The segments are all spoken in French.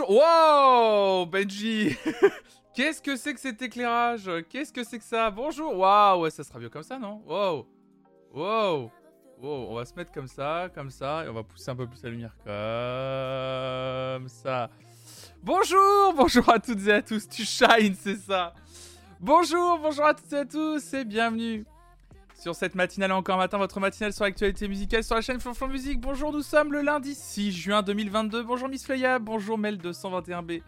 Wow, Benji. Qu'est-ce que c'est que cet éclairage? Qu'est-ce que c'est que ça? Bonjour. Waouh, ouais, ça sera mieux comme ça, non? Wow. Wow. Wow, on va se mettre comme ça, comme ça, et on va pousser un peu plus la lumière comme ça. Bonjour, bonjour à toutes et à tous. Tu shines, c'est ça. Bonjour, bonjour à toutes et à tous, et bienvenue sur cette matinale encore matin, votre matinale sur l'actualité musicale sur la chaîne Flonflon Musique. Bonjour, nous sommes le lundi 6 juin 2022. Bonjour Miss Flaya, bonjour Mel 221B.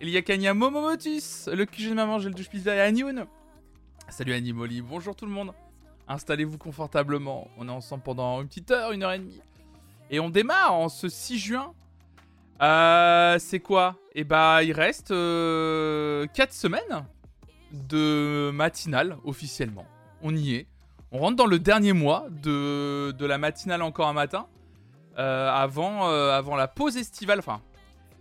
Il y a Kanya Momomotus, le QG de maman, j'ai le douche pizza et Anioun. Salut Animoli, bonjour tout le monde. Installez-vous confortablement. On est ensemble pendant une petite heure, une heure et demie. Et on démarre en ce 6 juin. Euh, c'est quoi? Eh bah, il reste 4 euh, semaines de matinale officiellement. On y est. On rentre dans le dernier mois de, la matinale encore un matin. Euh, avant, euh, avant la pause estivale. Enfin,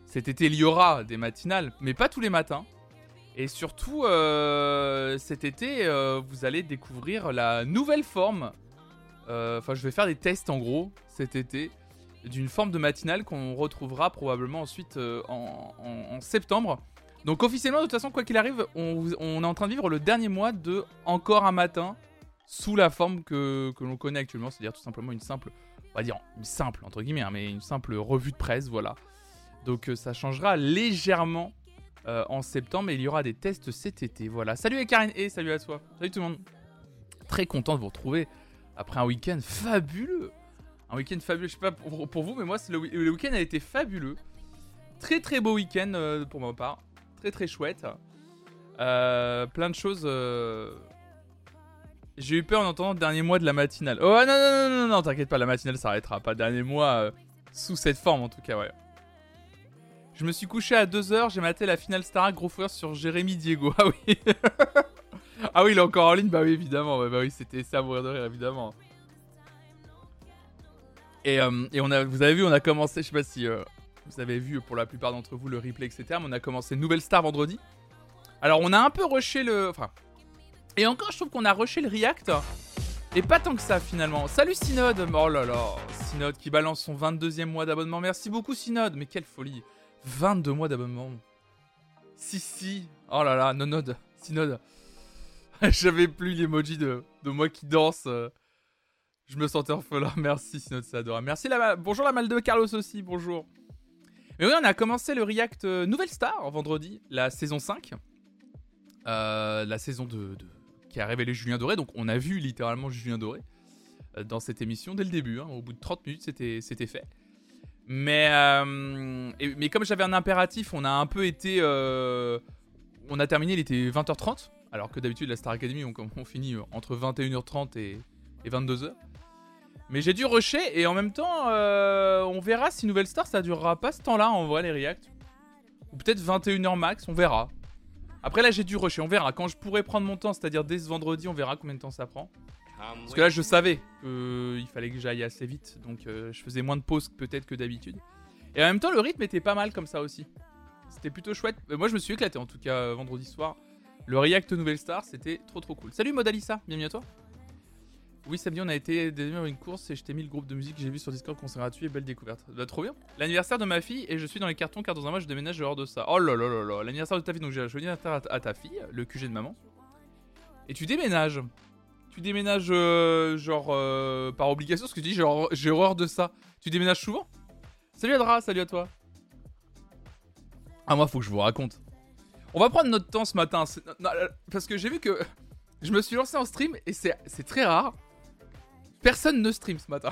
cet été, il y aura des matinales, mais pas tous les matins. Et surtout, euh, cet été, vous allez découvrir la nouvelle forme. Enfin, je vais faire des tests en gros cet été d'une forme de matinale qu'on retrouvera probablement ensuite en, septembre. Donc officiellement, de toute façon, quoi qu'il arrive, on, est en train de vivre le dernier mois de Encore un matin sous la forme que, l'on connaît actuellement, c'est-à-dire tout simplement une simple, on va dire une simple entre guillemets, hein, mais une simple revue de presse, voilà. Donc euh, ça changera légèrement euh, en septembre, mais il y aura des tests cet été, voilà. Salut Karen et salut à toi, salut tout le monde. Très content de vous retrouver après un week-end fabuleux. Un week-end fabuleux, je sais pas pour, vous, mais moi le, le week-end a été fabuleux. Très très beau week-end euh, pour ma part, très très chouette. plein de choses j'ai eu peur en entendant dernier mois de la matinale. Oh non, non, non, non, non, t'inquiète pas, la matinale s'arrêtera pas. Dernier mois, euh, sous cette forme en tout cas, ouais. Je me suis couché à 2h, j'ai maté la finale Star Gros Fouer sur Jérémy Diego. Ah oui. ah oui, il est encore en ligne Bah oui, évidemment. bah oui, c'était ça à mourir de rire, évidemment. Et, euh, et, on a, vous avez vu, on a commencé, je sais pas si euh, vous avez vu pour la plupart d'entre vous le replay, etc. Mais on a commencé Nouvelle Star vendredi. Alors on a un peu rushé le... Enfin, et encore, je trouve qu'on a rushé le React. Et pas tant que ça finalement. Salut Synode Oh là là Synode qui balance son 22e mois d'abonnement. Merci beaucoup Synode Mais quelle folie 22 mois d'abonnement. Si si Oh là là, Nonode Synode J'avais plus l'emoji de, de moi qui danse. Je me sentais orphelin. Merci Synode, c'est adorable. Merci la Bonjour la mal de Carlos aussi, bonjour. Mais oui, on a commencé le React euh, Nouvelle Star vendredi, la saison 5. Euh, la saison de qui a révélé Julien Doré. Donc on a vu littéralement Julien Doré euh, dans cette émission dès le début. Hein. Au bout de 30 minutes, c'était, fait. Mais, euh, mais comme j'avais un impératif, on a un peu été. Euh, on a terminé, il était 20h30. Alors que d'habitude, la Star Academy, on, finit entre 21h30 et, 22h. Mais j'ai dû rusher et en même temps, on verra si Nouvelle Star ça durera pas ce temps-là en vrai, les reacts. Ou peut-être 21h max, on verra. Après là j'ai dû rusher, on verra. Quand je pourrai prendre mon temps, c'est-à-dire dès ce vendredi, on verra combien de temps ça prend. Parce que là je savais qu'il fallait que j'aille assez vite, donc euh, je faisais moins de pauses peut-être que d'habitude. Et en même temps le rythme était pas mal comme ça aussi. C'était plutôt chouette. Moi je me suis éclaté en tout cas euh, vendredi soir. Le React Nouvelle Star, c'était trop trop cool. Salut Modalissa, bienvenue à toi. Oui, samedi, on a été à une course et je t'ai mis le groupe de musique que j'ai vu sur Discord concert gratuit et belle découverte. Bah, trop bien. L'anniversaire de ma fille et je suis dans les cartons car dans un mois je déménage hors de ça. Oh là là là là. L'anniversaire de ta fille, donc j'ai anniversaire à ta fille, le QG de maman. Et tu déménages. Tu déménages euh, genre euh, par obligation parce que tu dis j'ai horreur de ça. Tu déménages souvent? Salut Adra, salut à toi. Ah moi faut que je vous raconte. On va prendre notre temps ce matin parce que j'ai vu que je me suis lancé en stream et c'est très rare personne ne stream ce matin.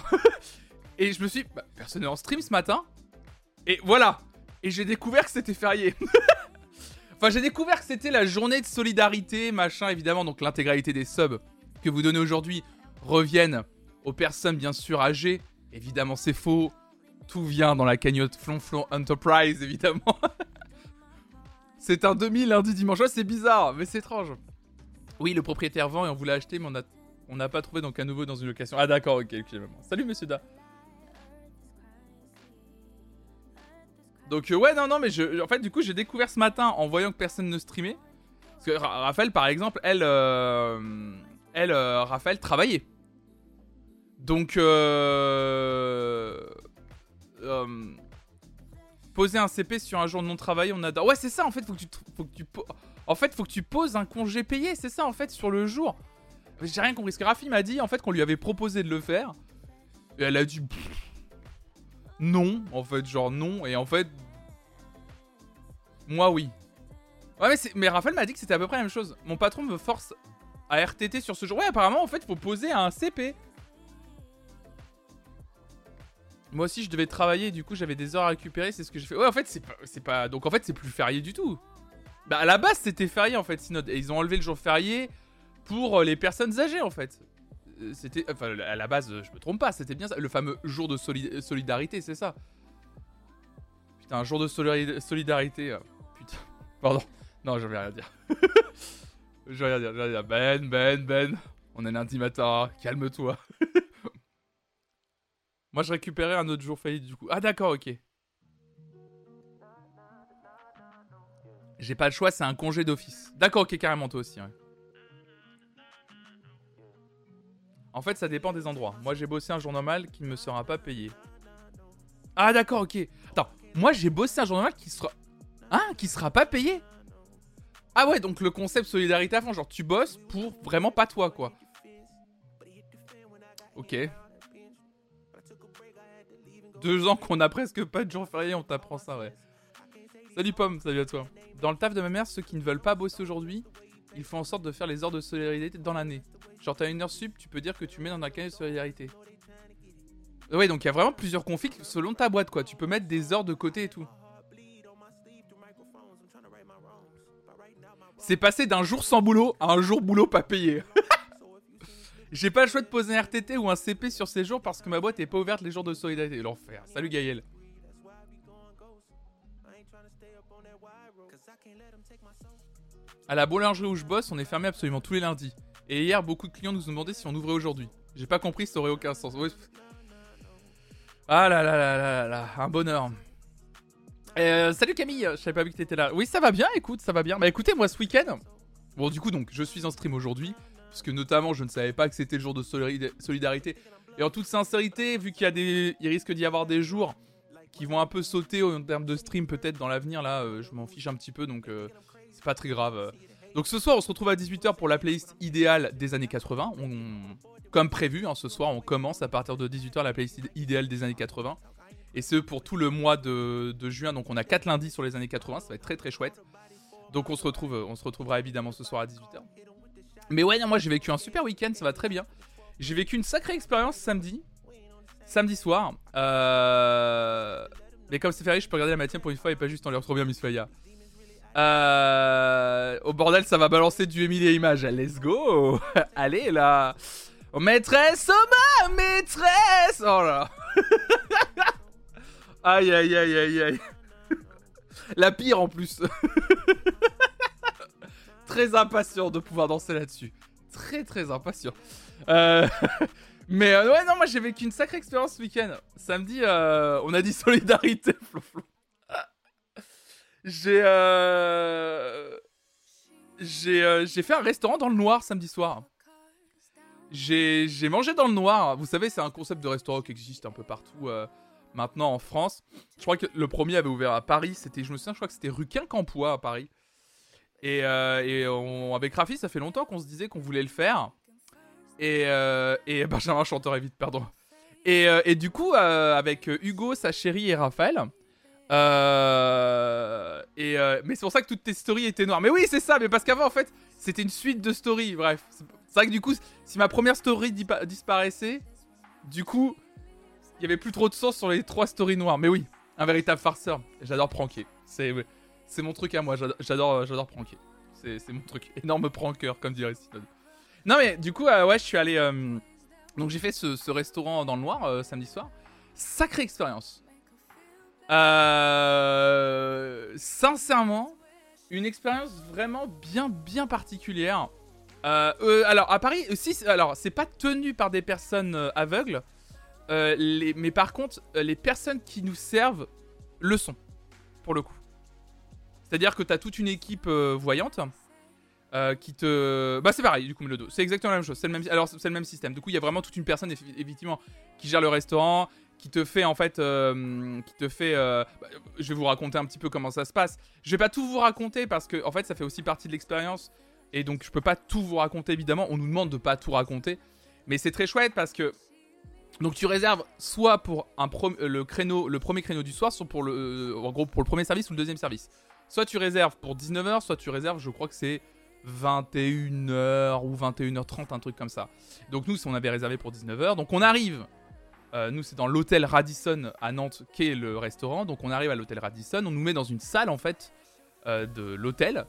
et je me suis dit, bah, personne n'est en stream ce matin. Et voilà. Et j'ai découvert que c'était férié. enfin, j'ai découvert que c'était la journée de solidarité, machin, évidemment. Donc, l'intégralité des subs que vous donnez aujourd'hui reviennent aux personnes, bien sûr, âgées. Évidemment, c'est faux. Tout vient dans la cagnotte Flonflon Enterprise, évidemment. c'est un demi lundi dimanche. Ouais, c'est bizarre, mais c'est étrange. Oui, le propriétaire vend et on voulait acheter, mais on a on n'a pas trouvé donc un nouveau dans une location. Ah d'accord, ok, ok. Salut monsieur Da. Donc euh, ouais, non, non, mais je, en fait, du coup, j'ai découvert ce matin en voyant que personne ne streamait. Parce que Raphaël, par exemple, elle, euh, elle, euh, Raphaël travaillait. Donc, Poser un CP sur un jour non travaillé, on adore. Ouais, c'est ça en fait, faut que tu, faut que tu, en fait, faut que tu poses un congé payé, c'est ça en fait sur le jour. J'ai rien compris. Ce que Rafi m'a dit en fait qu'on lui avait proposé de le faire. Et elle a dit non, en fait, genre non. Et en fait, moi oui. Ouais, mais, mais Raphaël m'a dit que c'était à peu près la même chose. Mon patron me force à RTT sur ce jour. Ouais, apparemment, en fait, faut poser un CP. Moi aussi, je devais travailler, du coup, j'avais des heures à récupérer, c'est ce que j'ai fait. Ouais, en fait, c'est pas. Donc, en fait, c'est plus férié du tout. Bah, à la base, c'était férié, en fait, Synode. Et ils ont enlevé le jour férié pour euh, les personnes âgées, en fait. Euh, c'était. Enfin, à la base, je me trompe pas, c'était bien ça. Le fameux jour de solidarité, c'est ça. Putain, un jour de solidarité. Euh, putain. Pardon. Non, je vais rien dire. je vais rien dire, dire. Ben, Ben, Ben. On est lundi matin, calme-toi. Moi, je récupérais un autre jour failli du coup. Ah, d'accord, ok. J'ai pas le choix, c'est un congé d'office. D'accord, ok, carrément, toi aussi, ouais. En fait, ça dépend des endroits. Moi, j'ai bossé un jour normal qui ne me sera pas payé. Ah, d'accord, ok. Attends, moi, j'ai bossé un jour normal qui sera. Hein Qui sera pas payé Ah, ouais, donc le concept solidarité à fond. Genre, tu bosses pour vraiment pas toi, quoi. Ok. Deux ans qu'on a presque pas de jour férié, on t'apprend ça, ouais. Salut Pomme, salut à toi. Dans le taf de ma mère, ceux qui ne veulent pas bosser aujourd'hui, ils font en sorte de faire les heures de solidarité dans l'année. Genre, t'as une heure sup, tu peux dire que tu mets dans un cahier de solidarité. Ouais, donc il y a vraiment plusieurs configs selon ta boîte, quoi. Tu peux mettre des heures de côté et tout. C'est passé d'un jour sans boulot à un jour boulot pas payé. J'ai pas le choix de poser un RTT ou un CP sur ces jours parce que ma boîte est pas ouverte les jours de solidarité. L'enfer. Salut Gaël. À la boulangerie où je bosse, on est fermé absolument tous les lundis. Et hier, beaucoup de clients nous ont demandé si on ouvrait aujourd'hui. J'ai pas compris, ça aurait aucun sens. Ah là là là là là, un bonheur. Euh, salut Camille, je savais pas vu que t'étais là. Oui, ça va bien, écoute, ça va bien. Bah écoutez, moi ce week-end, bon du coup donc, je suis en stream aujourd'hui parce que notamment je ne savais pas que c'était le jour de solidarité. Et en toute sincérité, vu qu'il y a des, il risque d'y avoir des jours qui vont un peu sauter en termes de stream peut-être dans l'avenir là, euh, je m'en fiche un petit peu donc euh, c'est pas très grave. Donc ce soir on se retrouve à 18h pour la playlist idéale des années 80. comme prévu, hein, ce soir on commence à partir de 18h la playlist idéale des années 80. Et ce pour tout le mois de, juin, donc on a 4 lundis sur les années 80, ça va être très très chouette. Donc on se retrouve, on se retrouvera évidemment ce soir à 18h. Mais ouais, moi j'ai vécu un super week-end, ça va très bien. J'ai vécu une sacrée expérience samedi. Samedi soir. Euh... Mais comme c'est férié, je peux regarder la matinée pour une fois et pas juste en trop bien Miss Faya. Euh... Au bordel, ça va balancer du Emily Image. Let's go Allez là oh, Maîtresse, oh ma maîtresse Oh là Aïe aïe aïe aïe aïe La pire en plus très impatient de pouvoir danser là-dessus. Très très impatient. Euh, mais euh, ouais, non, moi j'ai vécu une sacrée expérience ce week-end. Samedi, on a dit solidarité, J'ai j'ai fait un restaurant dans le noir samedi soir. J'ai mangé dans le noir. Vous savez, c'est un concept de restaurant qui existe un peu partout maintenant en France. Je crois que le premier avait ouvert à Paris. C'était, je me souviens, je crois que c'était rue Quincampoix à Paris. Et, euh, avec Rafi, ça fait longtemps qu'on se disait qu'on voulait le faire. Et, euh, et Benjamin chanterait vite, pardon. Et, euh, et du coup, avec Hugo, sa chérie et Raphaël. Et, mais c'est pour ça que toutes tes stories étaient noires. Mais oui, c'est ça, mais parce qu'avant, en fait, c'était une suite de stories. Bref, c'est vrai que du coup, si ma première story disparaissait, du coup, il y avait plus trop de sens sur les trois stories noires. Mais oui, un véritable farceur. J'adore pranker. C'est mon truc à moi. J'adore, euh, j'adore pranker. C'est mon truc. Énorme pranker, comme dirait Stone. Non, mais du coup, euh, ouais, je suis allé. Euh, donc, j'ai fait ce, restaurant dans le noir samedi soir. Sacrée expérience. Sincèrement, une expérience vraiment bien, bien particulière. alors, à Paris, si, alors, c'est pas tenu par des personnes aveugles. les, mais par contre, les personnes qui nous servent le sont. Pour le coup. C'est-à-dire que tu as toute une équipe euh, voyante euh, qui te. Bah, c'est pareil, du coup, le dos. C'est exactement la même chose. C'est le même... Alors, c'est le même système. Du coup, il y a vraiment toute une personne, effectivement, qui gère le restaurant, qui te fait en fait, euh, qui te fait. euh, bah, je vais vous raconter un petit peu comment ça se passe. Je vais pas tout vous raconter parce que en fait, ça fait aussi partie de l'expérience et donc je peux pas tout vous raconter évidemment. On nous demande de pas tout raconter, mais c'est très chouette parce que donc tu réserves soit pour un euh, le créneau, le premier créneau du soir, soit pour le, en gros pour le premier service ou le deuxième service. Soit tu réserves pour 19h, soit tu réserves, je crois que c'est 21h ou 21h30, un truc comme ça. Donc nous, on avait réservé pour 19h. Donc on arrive, euh, nous c'est dans l'hôtel Radisson à Nantes, qui est le restaurant. Donc on arrive à l'hôtel Radisson, on nous met dans une salle en fait euh, de l'hôtel.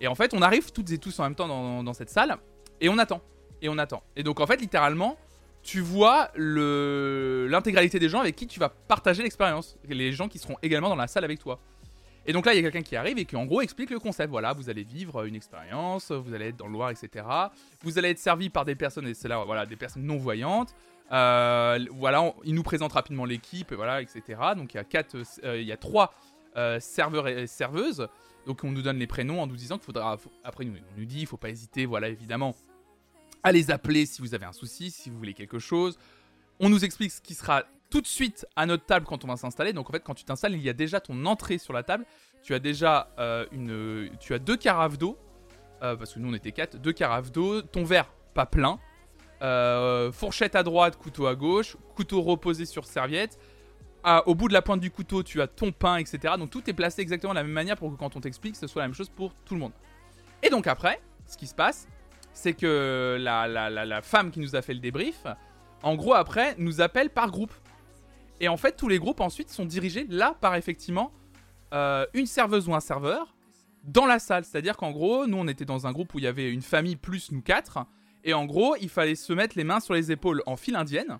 Et en fait, on arrive toutes et tous en même temps dans, cette salle, et on attend, et on attend. Et donc en fait, littéralement, tu vois l'intégralité des gens avec qui tu vas partager l'expérience. Les gens qui seront également dans la salle avec toi. Et donc là, il y a quelqu'un qui arrive et qui en gros explique le concept. Voilà, vous allez vivre une expérience, vous allez être dans le Loir, etc. Vous allez être servi par des personnes, et c'est là, voilà, des personnes non voyantes. Euh, voilà, il nous présente rapidement l'équipe, voilà, etc. Donc il y a quatre, euh, il y a trois euh, serveurs et serveuses. Donc on nous donne les prénoms en nous disant qu'il faudra. après, on nous dit, il faut pas hésiter, voilà, évidemment, à les appeler si vous avez un souci, si vous voulez quelque chose. On nous explique ce qui sera tout de suite à notre table quand on va s'installer. Donc en fait, quand tu t'installes, il y a déjà ton entrée sur la table. Tu as déjà euh, une, tu as deux carafes d'eau euh, parce que nous on était quatre, deux carafes d'eau, ton verre pas plein, euh, fourchette à droite, couteau à gauche, couteau reposé sur serviette. Au bout de la pointe du couteau, tu as ton pain, etc. Donc tout est placé exactement de la même manière pour que quand on t'explique, ce soit la même chose pour tout le monde. Et donc après, ce qui se passe, c'est que la femme qui nous a fait le débrief, en gros après, nous appelle par groupe. Et en fait, tous les groupes ensuite sont dirigés là par effectivement euh, une serveuse ou un serveur dans la salle. C'est-à-dire qu'en gros, nous on était dans un groupe où il y avait une famille plus nous quatre. Et en gros, il fallait se mettre les mains sur les épaules en file indienne.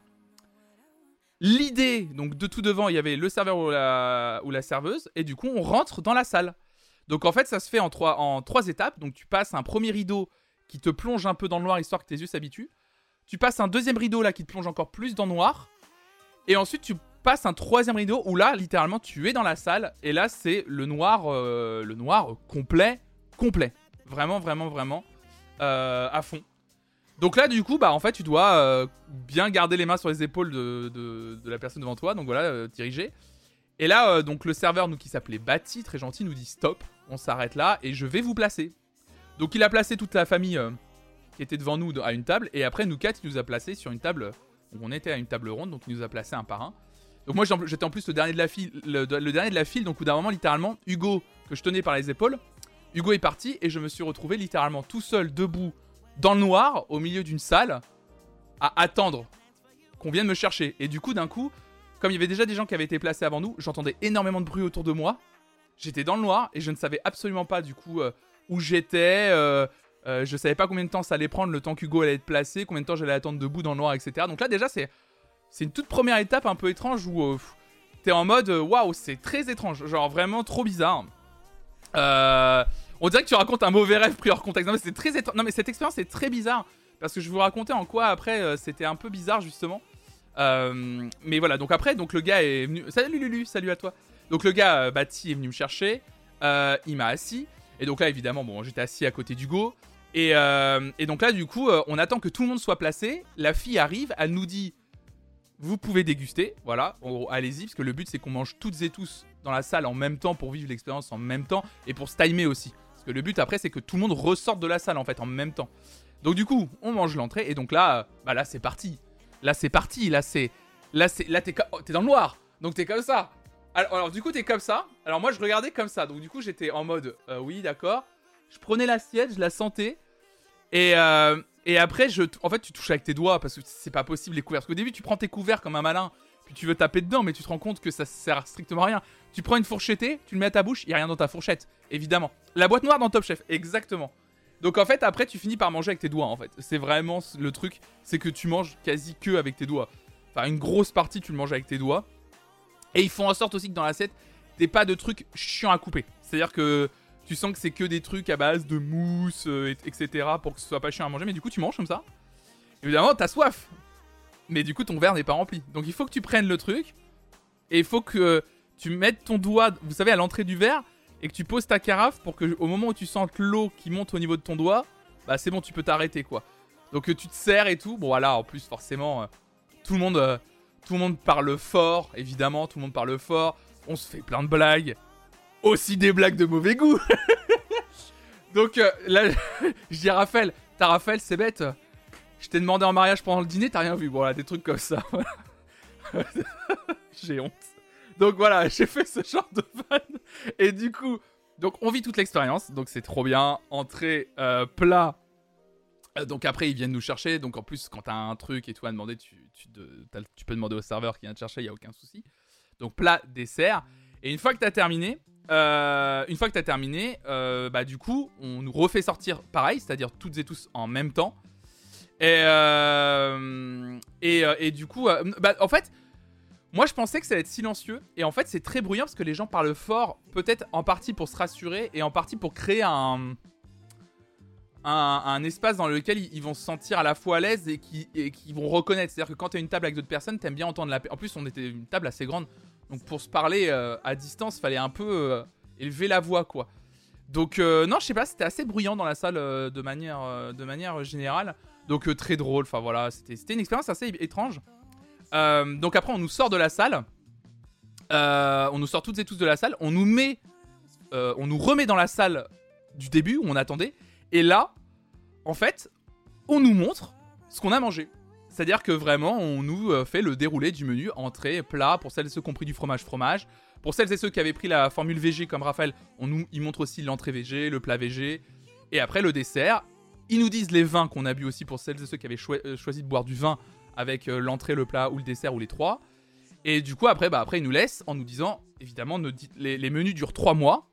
L'idée, donc de tout devant, il y avait le serveur ou la, serveuse. Et du coup, on rentre dans la salle. Donc en fait, ça se fait en trois, en trois étapes. Donc tu passes un premier rideau qui te plonge un peu dans le noir histoire que tes yeux s'habituent. Tu passes un deuxième rideau là qui te plonge encore plus dans le noir. Et ensuite, tu passes un troisième rideau où là, littéralement, tu es dans la salle. Et là, c'est le noir, euh, le noir complet, complet. Vraiment, vraiment, vraiment euh, à fond. Donc là, du coup, bah en fait, tu dois euh, bien garder les mains sur les épaules de, de- la personne devant toi. Donc voilà, euh, diriger. Et là, euh, donc le serveur, nous qui s'appelait Bati, très gentil, nous dit stop. On s'arrête là et je vais vous placer. Donc il a placé toute la famille qui était devant nous à une table. Et après, nous quatre, il nous a placé sur une table donc on était à une table ronde, donc il nous a placé un par un. Donc moi j'étais en plus le dernier de la file, le, dernier de la file, donc au d'un moment littéralement, Hugo que je tenais par les épaules, Hugo est parti et je me suis retrouvé littéralement tout seul debout dans le noir au milieu d'une salle à attendre qu'on vienne me chercher. Et du coup d'un coup, comme il y avait déjà des gens qui avaient été placés avant nous, j'entendais énormément de bruit autour de moi. J'étais dans le noir et je ne savais absolument pas du coup euh, où j'étais. euh, euh, je savais pas combien de temps ça allait prendre, le temps qu'Hugo allait être placé, combien de temps j'allais attendre debout dans le noir, etc. Donc là déjà c'est c'est une toute première étape un peu étrange où euh, t'es en mode euh, waouh c'est très étrange, genre vraiment trop bizarre. Euh, on dirait que tu racontes un mauvais rêve pris hors contexte. Non mais c'est très. Non mais cette expérience est très bizarre parce que je vous raconter en quoi après euh, c'était un peu bizarre justement. Euh, mais voilà donc après donc le gars est venu. Salut Lulu, salut à toi. Donc le gars euh, Bati est venu me chercher, il m'a assis et donc là évidemment bon j'étais assis à côté d'Hugo. Et, et donc là, du coup, on attend que tout le monde soit placé. La fille arrive, elle nous dit Vous pouvez déguster. Voilà, allez-y, parce que le but, c'est qu'on mange toutes et tous dans la salle en même temps pour vivre l'expérience en même temps et pour se timer aussi. Que le but, après, c'est que tout le monde ressorte de la salle en fait en même temps. Donc, du coup, on mange l'entrée et donc là, bah là, c'est parti. Là, c'est parti. Là, c'est. Là, c'est. Là, t'es oh, dans le noir. Donc, t'es comme ça. Alors, alors, du coup, t'es comme ça. Alors, moi, je regardais comme ça. Donc, du coup, j'étais en mode euh, Oui, d'accord. Je prenais l'assiette, je la sentais. Et, euh, et après, je, en fait, tu touches avec tes doigts parce que c'est pas possible les couverts. Parce qu'au début, tu prends tes couverts comme un malin, puis tu veux taper dedans, mais tu te rends compte que ça sert strictement à rien. Tu prends une fourchettée, tu le mets à ta bouche, il y a rien dans ta fourchette, évidemment. La boîte noire dans Top Chef, exactement. Donc en fait, après, tu finis par manger avec tes doigts. En fait, c'est vraiment le truc, c'est que tu manges quasi que avec tes doigts. Enfin, une grosse partie, tu le manges avec tes doigts. Et ils font en sorte aussi que dans l'assiette, t'aies pas de trucs chiants à couper. C'est-à-dire que tu sens que c'est que des trucs à base de mousse, euh, et- etc. pour que ce soit pas chiant à manger. Mais du coup, tu manges comme ça. Évidemment, t'as soif. Mais du coup, ton verre n'est pas rempli. Donc il faut que tu prennes le truc. Et il faut que tu mettes ton doigt, vous savez, à l'entrée du verre. Et que tu poses ta carafe pour que au moment où tu sentes l'eau qui monte au niveau de ton doigt, bah c'est bon, tu peux t'arrêter quoi. Donc euh, tu te sers et tout. Bon voilà, en plus forcément, euh, tout le monde, euh, Tout le monde parle fort, évidemment, tout le monde parle fort. On se fait plein de blagues. Aussi des blagues de mauvais goût. Donc là, je dis à Raphaël, t'as Raphaël, c'est bête. Je t'ai demandé en mariage pendant le dîner, t'as rien vu. Voilà, des trucs comme ça. j'ai honte. Donc voilà, j'ai fait ce genre de fan. Et du coup, donc on vit toute l'expérience. Donc c'est trop bien. Entrée, euh, plat. Euh, donc après, ils viennent nous chercher. Donc en plus, quand t'as un truc et tout à demander, tu, peux demander au serveur qui vient te chercher, il n'y a aucun souci. Donc plat, dessert. Et une fois que t'as terminé, euh, une fois que t'as terminé, bah du coup, on nous refait sortir pareil, c'est-à-dire toutes et tous en même temps. Et, et, et, du coup, bah, en fait, moi, je pensais que ça allait être silencieux. Et en fait, c'est très bruyant parce que les gens parlent fort. Peut-être en partie pour se rassurer et en partie pour créer un. Un, espace dans lequel ils, vont se sentir à la fois à l'aise et qui, vont reconnaître. C'est-à-dire que quand tu as une table avec d'autres personnes, t'aimes bien entendre la. En plus, on était une table assez grande. Donc pour se parler euh, à distance, fallait un peu euh, élever la voix, quoi. Donc euh, non, je sais pas, c'était assez bruyant dans la salle de, manière, de manière générale. Donc très drôle, enfin voilà, c'était une expérience assez étrange. Euh, donc après, on nous sort de la salle. Euh, on nous sort toutes et tous de la salle. On nous met, euh, on nous remet dans la salle du début où on attendait. Et là, en fait, on nous montre ce qu'on a mangé. C'est-à-dire que vraiment, on nous fait le déroulé du menu entrée, plat, pour celles et ceux qui ont pris du fromage, fromage. Pour celles et ceux qui avaient pris la formule VG comme Raphaël, on nous, ils montrent aussi l'entrée VG, le plat VG, et après le dessert. Ils nous disent les vins qu'on a bu aussi pour celles et ceux qui avaient choisi de boire du vin avec euh, l'entrée, le plat ou le dessert ou les trois. Et du coup, après, bah, ils nous laissent en nous disant, évidemment, les, menus durent trois mois.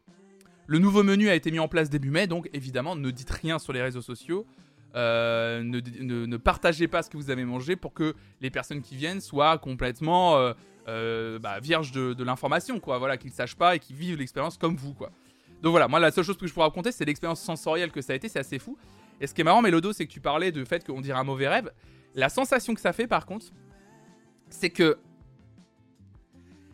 Le nouveau menu a été mis en place début mai, donc évidemment, ne dites rien sur les réseaux sociaux. Euh, ne, partagez pas ce que vous avez mangé pour que les personnes qui viennent soient complètement euh, bah, vierges de, l'information, quoi. Voilà, qu'ils ne sachent pas et qu'ils vivent l'expérience comme vous, quoi. Donc voilà, moi, la seule chose que je pourrais raconter, c'est l'expérience sensorielle que ça a été, c'est assez fou. Et ce qui est marrant, Mélodo, c'est que tu parlais du fait qu'on dirait un mauvais rêve. La sensation que ça fait, par contre, c'est que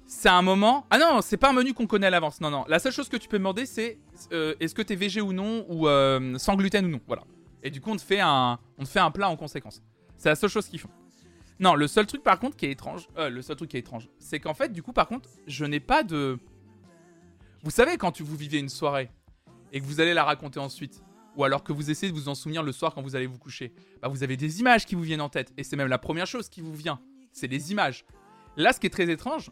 c'est un moment. Ah non, c'est pas un menu qu'on connaît à l'avance. Non, non. La seule chose que tu peux demander, c'est euh, est-ce que t'es végé ou non, ou euh, sans gluten ou non. Voilà. Et du coup, on te fait un, on fait un plat en conséquence. C'est la seule chose qu'ils font. Non, le seul truc par contre qui est étrange, euh, le seul truc qui est étrange, c'est qu'en fait, du coup, par contre, je n'ai pas de. Vous savez, quand vous vivez une soirée et que vous allez la raconter ensuite, ou alors que vous essayez de vous en souvenir le soir quand vous allez vous coucher, bah vous avez des images qui vous viennent en tête. Et c'est même la première chose qui vous vient. C'est les images. Là, ce qui est très étrange,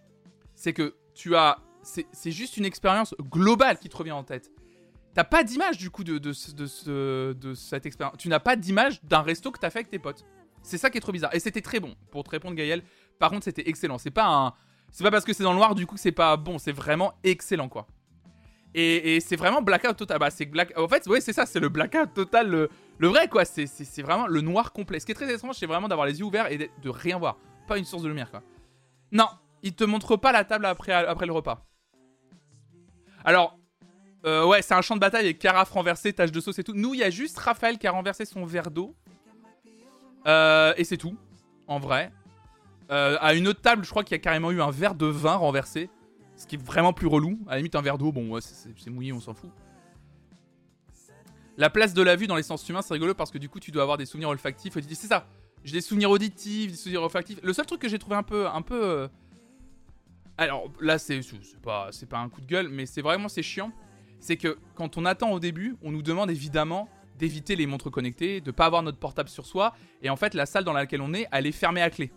c'est que tu as. C'est juste une expérience globale qui te revient en tête. T'as pas d'image du coup de, de, de, cette expérience. Tu n'as pas d'image d'un resto que t'as fait avec tes potes. C'est ça qui est trop bizarre. Et c'était très bon. Pour te répondre, Gaël, par contre, c'était excellent. C'est pas. C'est pas parce que c'est dans le noir du coup c'est pas bon. C'est vraiment excellent quoi. Et, c'est vraiment blackout total. Bah, c'est black... En fait, ouais, c'est ça, c'est le blackout total, le, le vrai quoi. C'est vraiment le noir complet. Ce qui est très étrange, c'est vraiment d'avoir les yeux ouverts et de, rien voir. Pas une source de lumière quoi. Non, il te montre pas la table après, après le repas. Alors, euh, ouais, c'est un champ de bataille avec carafe renversée, tache de sauce et tout. Nous, il y a juste Raphaël qui a renversé son verre d'eau. Euh, et c'est tout, en vrai. Euh, à une autre table, je crois qu'il y a carrément eu un verre de vin renversé. Ce qui est vraiment plus relou. À la limite, un verre d'eau, bon, c'est mouillé, on s'en fout. La place de la vue dans les sens humains, c'est rigolo parce que du coup, tu dois avoir des souvenirs olfactifs. C'est ça. J'ai des souvenirs auditifs, des souvenirs olfactifs. Le seul truc que j'ai trouvé un peu, un peu. Alors là, c'est pas, c'est pas un coup de gueule, mais c'est vraiment c'est chiant. C'est que quand on attend au début, on nous demande évidemment d'éviter les montres connectées, de pas avoir notre portable sur soi. Et en fait, la salle dans laquelle on est, elle est fermée à clé.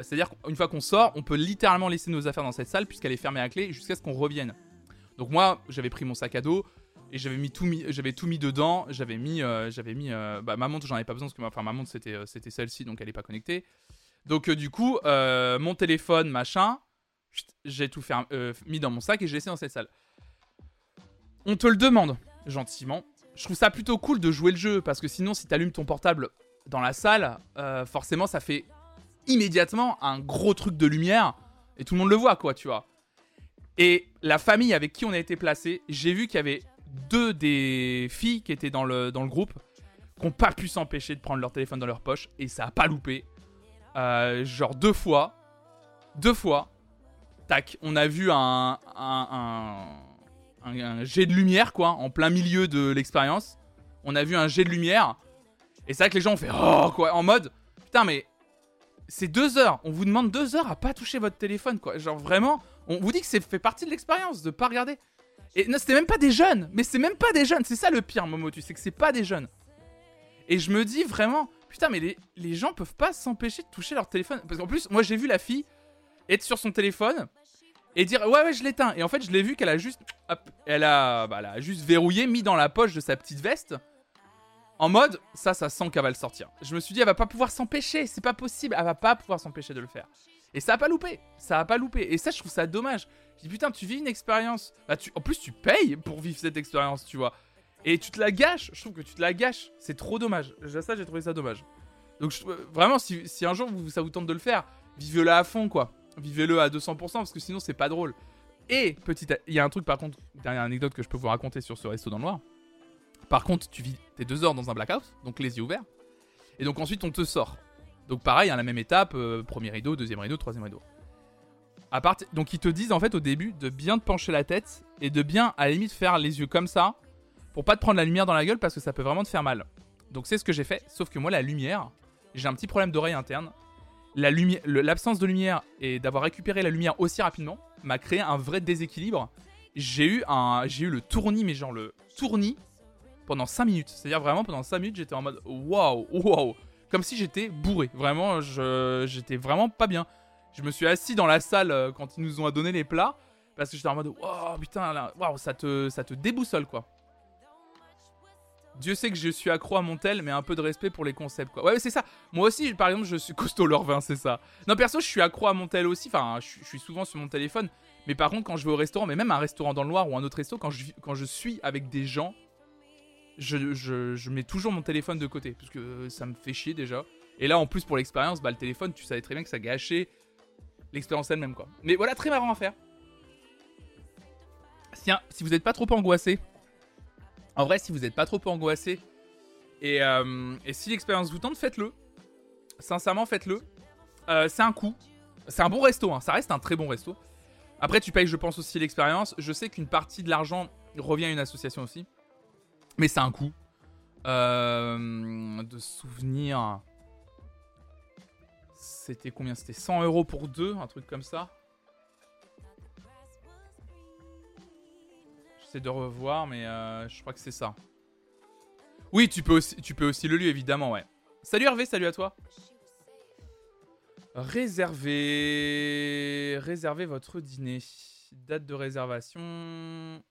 C'est-à-dire qu'une fois qu'on sort, on peut littéralement laisser nos affaires dans cette salle puisqu'elle est fermée à clé jusqu'à ce qu'on revienne. Donc moi, j'avais pris mon sac à dos et j'avais mis tout mis, j'avais tout mis dedans. J'avais mis, euh, j'avais mis, euh, bah, ma montre, j'en avais pas besoin parce que ma, enfin, ma montre c'était, euh, c'était celle-ci, donc elle est pas connectée. Donc du coup, mon téléphone, machin, j'ai tout mis dans mon sac et j'ai laissé dans cette salle. On te le demande gentiment. Je trouve ça plutôt cool de jouer le jeu parce que sinon, si t'allumes ton portable dans la salle, forcément, ça fait immédiatement un gros truc de lumière et tout le monde le voit, quoi, tu vois. Et la famille avec qui on a été placé, j'ai vu qu'il y avait deux des filles qui étaient dans le, dans le groupe qui n'ont pas pu s'empêcher de prendre leur téléphone dans leur poche et ça a pas loupé. Euh, genre deux fois, deux fois, tac, on a vu un, un, jet de lumière, quoi, en plein milieu de l'expérience. On a vu un jet de lumière. Et c'est vrai que les gens ont fait oh, quoi, en mode, putain, mais c'est deux heures. On vous demande deux heures à pas toucher votre téléphone, quoi. Genre vraiment, on vous dit que c'est fait partie de l'expérience de pas regarder. Et non, c'était même pas des jeunes. Mais c'est même pas des jeunes. C'est ça le pire, Momo. Tu sais que c'est pas des jeunes. Et je me dis vraiment, putain, mais les, les gens peuvent pas s'empêcher de toucher leur téléphone. Parce qu'en plus, moi j'ai vu la fille être sur son téléphone et dire ouais ouais je l'éteins. Et en fait, je l'ai vu qu'elle a juste, hop, elle a, bah, elle juste verrouillé, mis dans la poche de sa petite veste. En mode, ça, ça sent qu'elle va le sortir. Je me suis dit, elle va pas pouvoir s'empêcher, c'est pas possible, elle va pas pouvoir s'empêcher de le faire. Et ça a pas loupé, ça a pas loupé. Et ça, je trouve ça dommage. Je dis, putain, tu vis une expérience. Bah, tu... En plus, tu payes pour vivre cette expérience, tu vois. Et tu te la gâches, je trouve que tu te la gâches. C'est trop dommage. Ça, j'ai trouvé ça dommage. Donc, vraiment, si, si, un jour ça vous tente de le faire, vivez-le à fond, quoi. Vivez-le à 200%, parce que sinon, c'est pas drôle. Et, petit, il y a un truc, par contre, dernière anecdote que je peux vous raconter sur ce resto dans le noir. Par contre, tu vis tes deux heures dans un blackout, donc les yeux ouverts. Et donc ensuite, on te sort. Donc pareil, à la même étape, euh, premier rideau, deuxième rideau, troisième rideau. À. Donc ils te disent en fait au début de bien te pencher la tête et de bien à la limite faire les yeux comme ça pour pas te prendre la lumière dans la gueule parce que ça peut vraiment te faire mal. Donc c'est ce que j'ai fait, sauf que moi la lumière, j'ai un petit problème d'oreille interne. L'absence de lumière et d'avoir récupéré la lumière aussi rapidement m'a créé un vrai déséquilibre. J'ai eu un, j'ai eu le tournis, mais genre le tournis pendant 5 minutes. C'est-à-dire vraiment pendant 5 minutes, j'étais en mode waouh, waouh. Comme si j'étais bourré. Vraiment, j'étais vraiment pas bien. Je me suis assis dans la salle euh, quand ils nous ont donné les plats. Parce que j'étais en mode waouh, putain, waouh, ça te, ça te déboussole quoi. Dieu sait que je suis accro à mon tel, mais un peu de respect pour les concepts, quoi. Ouais, c'est ça. Moi aussi, par exemple, je suis costaud leur vin, c'est ça. Non, perso, je suis accro à mon tel aussi. Enfin, je, suis souvent sur mon téléphone. Mais par contre, quand je vais au restaurant, mais même un restaurant dans le noir ou un autre resto, quand je, quand je suis avec des gens je, mets toujours mon téléphone de côté, parce que ça me fait chier déjà. Et là, en plus, pour l'expérience, bah, le téléphone, tu savais très bien que ça gâchait l'expérience elle-même, quoi. Mais voilà, très marrant à faire. Tiens, si vous n'êtes pas trop angoissé, en vrai, si vous n'êtes pas trop angoissé, et, euh, et si l'expérience vous tente, faites-le. Sincèrement, faites-le. Euh, c'est un coup. C'est un bon resto, hein. ça reste un très bon resto. Après, tu payes, je pense, aussi l'expérience. Je sais qu'une partie de l'argent revient à une association aussi. Mais c'est un coup. Euh, de souvenir. C'était combien? C'était 100 euros pour deux, un truc comme ça. De revoir, mais euh, je crois que c'est ça. Oui, tu peux, aussi, tu peux aussi le lieu, évidemment, ouais. Salut Hervé, salut à toi. Réservez... Réservez votre dîner. Date de réservation...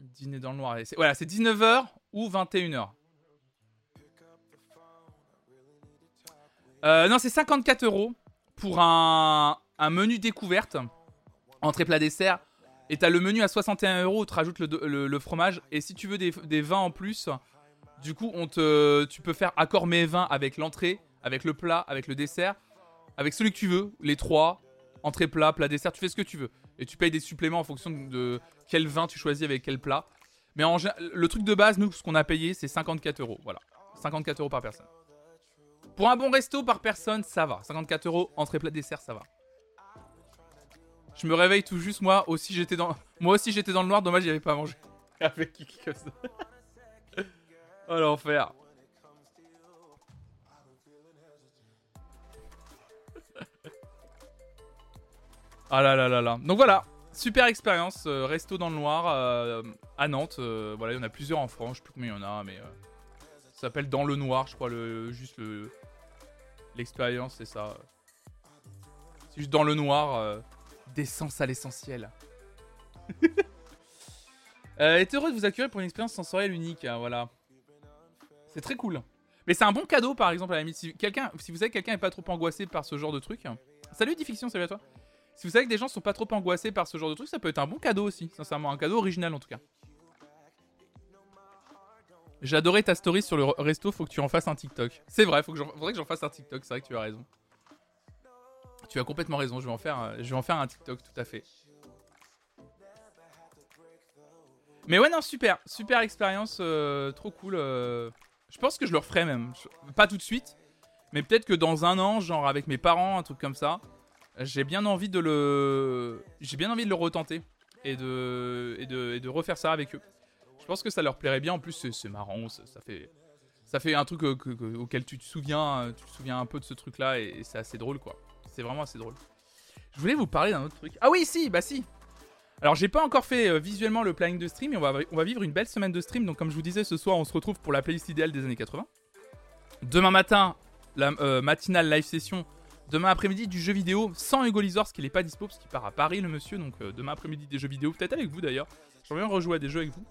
Dîner dans le noir. Voilà, c'est 19h ou 21h. Euh, non, c'est 54 euros pour un, menu découverte. Entrée plat dessert. Et t'as le menu à 61 euros où tu rajoutes le, fromage. Et si tu veux des, vins en plus, du coup, on te, tu peux faire accord mes vins avec l'entrée, avec le plat, avec le dessert, avec celui que tu veux, les trois, entrée plat, plat dessert, tu fais ce que tu veux. Et tu payes des suppléments en fonction de, quel vin tu choisis avec quel plat. Mais le truc de base, nous, ce qu'on a payé, c'est 54 euros. Voilà. 54 euros par personne. Pour un bon resto par personne, ça va. 54 euros, entrée plat dessert, ça va. Je me réveille tout juste, moi aussi j'étais dans, moi aussi j'étais dans le noir. Dommage, j'y avais pas mangé. Avec qui oh l'enfer. Ah là là là là. Donc voilà, super expérience, euh, resto dans le noir euh, à Nantes. Euh, voilà, il y en a plusieurs en France, je sais plus combien il y en a, mais ça s'appelle Dans le Noir, je crois, le, juste le l'expérience, c'est ça. C'est juste dans le noir, d'essence à l'essentiel. est heureux de vous accueillir pour une expérience sensorielle unique, hein, voilà. C'est très cool. Mais c'est un bon cadeau, par exemple, à la limite. Si, quelqu'un, si vous savez que quelqu'un est pas trop angoissé par ce genre de truc. Salut, Diffiction, salut à toi. Si vous savez que des gens sont pas trop angoissés par ce genre de truc, ça peut être un bon cadeau aussi, sincèrement, un cadeau original en tout cas. Adoré ta story sur le resto, faut que tu en fasses un TikTok. C'est vrai, faut que faudrait que j'en fasse un TikTok, c'est vrai que tu as raison. Tu as complètement raison, je vais en faire, je vais en faire un TikTok, tout à fait. Mais ouais, non, super, super expérience, euh, trop cool. Euh. Je pense que je le referai même. Pas tout de suite, mais peut-être que dans un an, genre avec mes parents, un truc comme ça j'ai bien envie de le, j'ai bien envie de le retenter et de refaire ça avec eux. Je pense que ça leur plairait bien. En plus, c'est marrant, ça, fait, Ça fait un truc auquel tu te souviens, tu te souviens un peu de ce truc-là et, c'est assez drôle, quoi. C'est vraiment assez drôle. Je voulais vous parler d'un autre truc. Ah oui, si, bah si. Alors j'ai pas encore fait visuellement le planning de stream, mais on va, vivre une belle semaine de stream. Donc comme je vous disais, ce soir on se retrouve pour la playlist idéale des années 80. Demain matin, la matinale live session Demain après-midi du jeu vidéo sans Hugo parce qu'il n'est pas dispo, parce qu'il part à Paris le monsieur. Donc euh, demain après-midi des jeux vidéo, peut-être avec vous d'ailleurs. J'aimerais bien rejouer à des jeux avec vous.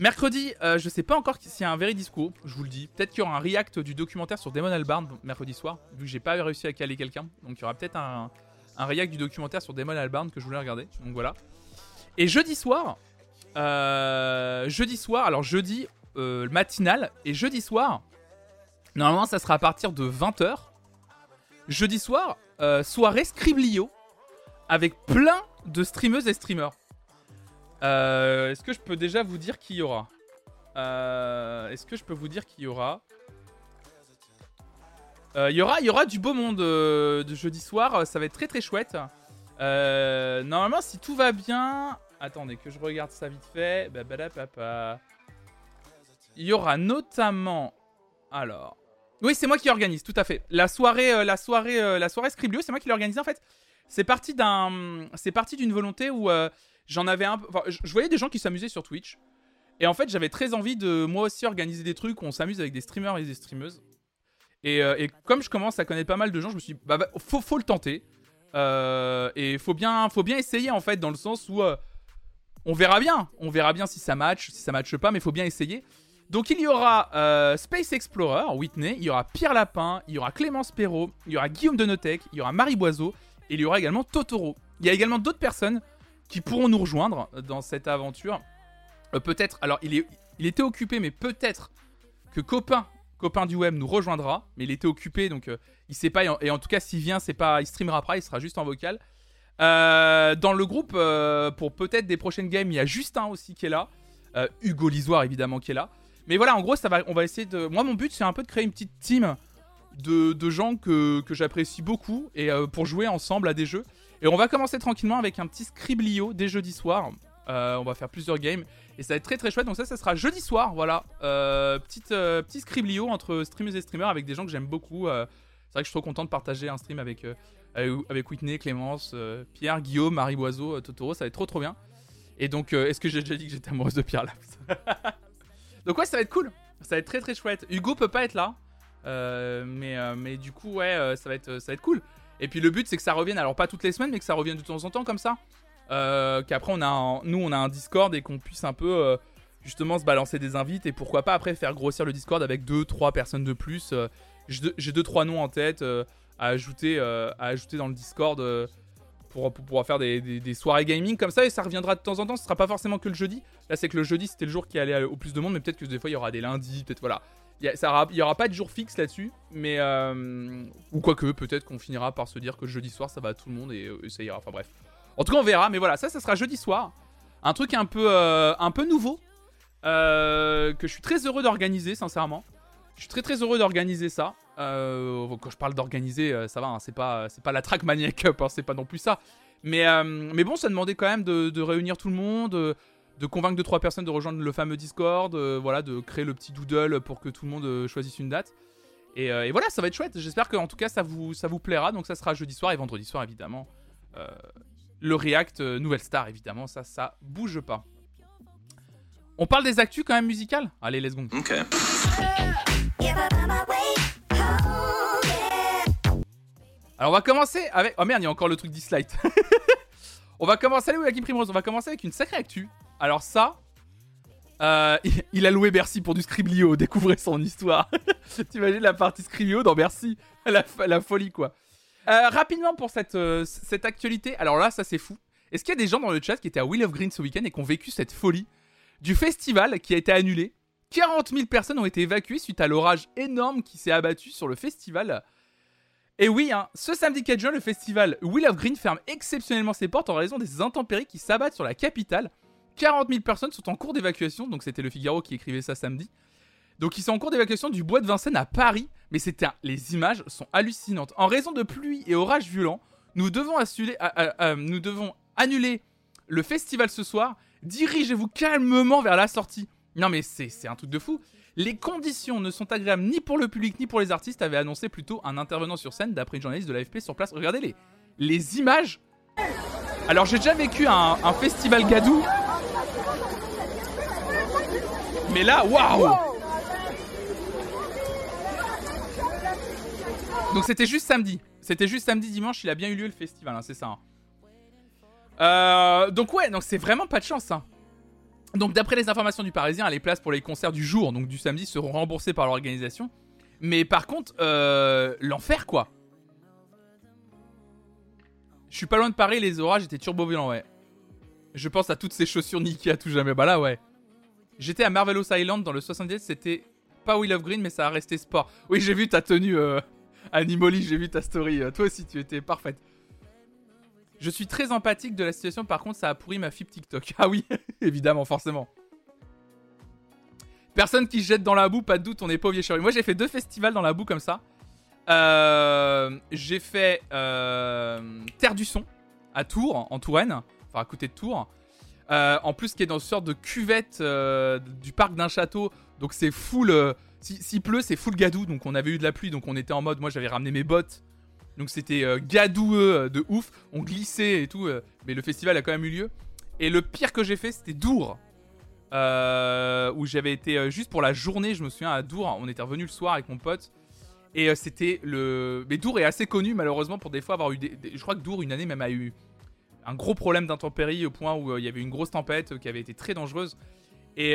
Mercredi, euh, je sais pas encore s'il y a un very disco, je vous le dis. Peut-être qu'il y aura un react du documentaire sur Damon Albarn mercredi soir, vu que j'ai pas réussi à caler quelqu'un. Donc il y aura peut-être un, react du documentaire sur Damon Albarn que je voulais regarder. Donc voilà. Et jeudi soir, euh, jeudi soir, alors jeudi matinal et jeudi soir, normalement ça sera à partir de 20h jeudi soir, euh, soirée Scriblio avec plein de streameuses et streamers. Euh, est-ce que je peux déjà vous dire qui y aura? Euh, Est-ce que je peux vous dire qui y aura? Il y aura, y aura du beau monde de jeudi soir. Ça va être très très chouette. normalement, si tout va bien, attendez que je regarde ça vite fait. Il y aura notamment, alors, oui, c'est moi qui organise, tout à fait. La soirée, euh, la soirée, euh, la soirée Scriblio, c'est moi qui l'ai organisée en fait. C'est parti d'un, c'est parti d'une volonté où euh, j'en avais un, enfin, je voyais des gens qui s'amusaient sur Twitch, et en fait j'avais très envie de moi aussi organiser des trucs où on s'amuse avec des streamers et des streameuses. Et, comme je commence à connaître pas mal de gens, je me suis dit, bah, bah faut, faut le tenter. et faut bien, faut bien essayer en fait dans le sens où on verra bien, on verra bien si ça match, si ça matche pas, mais faut bien essayer. Donc il y aura euh, Space Explorer, Whitney, il y aura Pierre Lapin, il y aura Clémence Perrault, il y aura Guillaume Denotech, il y aura Marie Boiseau, et il y aura également Totoro. Il y a également d'autres personnes qui pourront nous rejoindre dans cette aventure. Euh, peut-être, alors il, est, il était occupé, mais peut-être que copain, copain du web nous rejoindra, mais il était occupé, donc euh, il sait pas, et en, tout cas s'il vient, c'est pas, il streamera après, il sera juste en vocal. dans le groupe, pour peut-être des prochaines games, il y a Justin aussi qui est là. Hugo Lisoire évidemment qui est là. Mais voilà, en gros, ça va, on va essayer de. Moi, mon but, c'est un peu de créer une petite team de, gens que, j'apprécie beaucoup et euh, pour jouer ensemble à des jeux. Et on va commencer tranquillement avec un petit scriblio dès jeudi soir. Euh, on va faire plusieurs games et ça va être très très chouette. Donc ça, ça sera jeudi soir, voilà. Euh, petite, petit scriblio entre streamers et streamers avec des gens que j'aime beaucoup. c'est vrai que je suis trop content de partager un stream avec, avec Whitney, Clémence, Pierre, Guillaume, Marie Boiseau, Totoro. Ça va être trop trop bien. Et donc, est-ce que j'ai déjà dit que j'étais amoureuse de Pierre Laps Donc ouais, ça va être cool. Ça va être très très chouette. Hugo peut pas être là. Euh, mais, euh, mais du coup, ouais, euh, ça, va être, ça va être cool. Et puis le but, c'est que ça revienne, alors pas toutes les semaines, mais que ça revienne de temps en temps comme ça. Qu'après, on a nous, on a un Discord et qu'on puisse un peu justement se balancer des invites et pourquoi pas après faire grossir le Discord avec 2-3 personnes de plus. J'ai 2-3 noms en tête à, ajouter, à ajouter dans le Discord pour, pouvoir faire des, soirées gaming comme ça et ça reviendra de temps en temps. Ce sera pas forcément que le jeudi. Là, c'est que le jeudi c'était le jour qui allait au plus de monde, mais peut-être que des fois il y aura des lundis, peut-être voilà. Il y, aura, pas de jour fixe là-dessus, mais euh, ou quoique peut-être qu'on finira par se dire que jeudi soir ça va à tout le monde et, euh, ça ira. Enfin bref. En tout cas, on verra. Mais voilà, ça, ça sera jeudi soir. Un truc un peu, euh, un peu nouveau que je suis très heureux d'organiser, sincèrement. Je suis très très heureux d'organiser ça. Euh, quand je parle d'organiser, euh, ça va, hein, c'est pas, pas la track Maniac hein, c'est pas non plus ça. Mais, euh, mais bon, ça demandait quand même de, réunir tout le monde, de convaincre deux trois personnes de rejoindre le fameux Discord, voilà, de créer le petit doodle pour que tout le monde choisisse une date. Et, voilà, ça va être chouette. J'espère qu'en tout cas ça vous, ça vous plaira. Donc ça sera jeudi soir et vendredi soir évidemment. le React Nouvelle Star évidemment, ça, ça bouge pas. On parle des actus quand même musicales? Allez, let's go. Ok. Alors on va commencer avec... Oh merde, il y a encore le truc Dislight. on va commencer avec Kim Primrose. On va commencer avec une sacrée actu. Alors ça... Euh, il a loué Bercy pour du Scriblio, découvrez son histoire. T'imagines la partie Scriblio dans Bercy la, folie quoi. Euh, rapidement pour cette, euh, cette actualité, alors là ça c'est fou. Est-ce qu'il y a des gens dans le chat qui étaient à Wheel of Green ce week-end et qui ont vécu cette folie du festival qui a été annulé? 40 000 personnes ont été évacuées suite à l'orage énorme qui s'est abattu sur le festival. Et oui, hein, ce samedi 4 juin, le festival Wheel of Green ferme exceptionnellement ses portes en raison des intempéries qui s'abattent sur la capitale. 40 000 personnes sont en cours d'évacuation, donc c'était le Figaro qui écrivait ça samedi. Donc ils sont en cours d'évacuation du bois de Vincennes à Paris, mais c'était les images sont hallucinantes. En raison de pluie et orages violents, nous devons, nous devons annuler le festival ce soir. Dirigez-vous calmement vers la sortie. Non mais c'est un truc de fou. Les conditions ne sont agréables ni pour le public ni pour les artistes, avait annoncé plutôt un intervenant sur scène d'après une journaliste de l'AFP sur place. Regardez les, images. Alors j'ai déjà vécu un, un festival Gadou. Mais là, waouh Donc c'était juste samedi. C'était juste samedi, dimanche, il a bien eu lieu le festival, hein, c'est ça. hein. Euh, donc ouais, donc c'est vraiment pas de chance. hein. Donc d'après les informations du Parisien, les places pour les concerts du jour, donc du samedi, seront remboursées par l'organisation. Mais par contre, euh, l'enfer quoi. Je suis pas loin de Paris, les orages étaient turbo violents, ouais. Je pense à toutes ces chaussures Nike à tout jamais. Bah là, ouais. J'étais à Marvelous Island dans le 70, c'était pas Wheel of Green, mais ça a resté sport. Oui, j'ai vu ta tenue, euh, Animoli, j'ai vu ta story. Euh, Toi aussi, tu étais parfaite. Je suis très empathique de la situation, par contre, ça a pourri ma fibre TikTok. Ah oui, évidemment, forcément. Personne qui se jette dans la boue, pas de doute, on n'est pas au vieux. Moi, j'ai fait deux festivals dans la boue comme ça. Euh, j'ai fait euh, Terre du Son à Tours, en Touraine, enfin à côté de Tours. Euh, en plus, qui est dans une sorte de cuvette du parc d'un château. Donc c'est full. euh, si- S'il pleut, c'est full gadou. Donc on avait eu de la pluie, donc on était en mode. Moi, j'avais ramené mes bottes. Donc c'était euh, gadoueux euh, de ouf. On glissait et tout. euh, mais le festival a quand même eu lieu. Et le pire que j'ai fait, c'était Dour. Euh, où j'avais été juste pour la journée, je me souviens, à Dour. On était revenu le soir avec mon pote. Et c'était le. Mais Dour est assez connu, malheureusement, pour des fois avoir eu des. Je crois que Dour, une année, même a eu un gros problème d'intempéries au point où il y avait une grosse tempête qui avait été très dangereuse. Et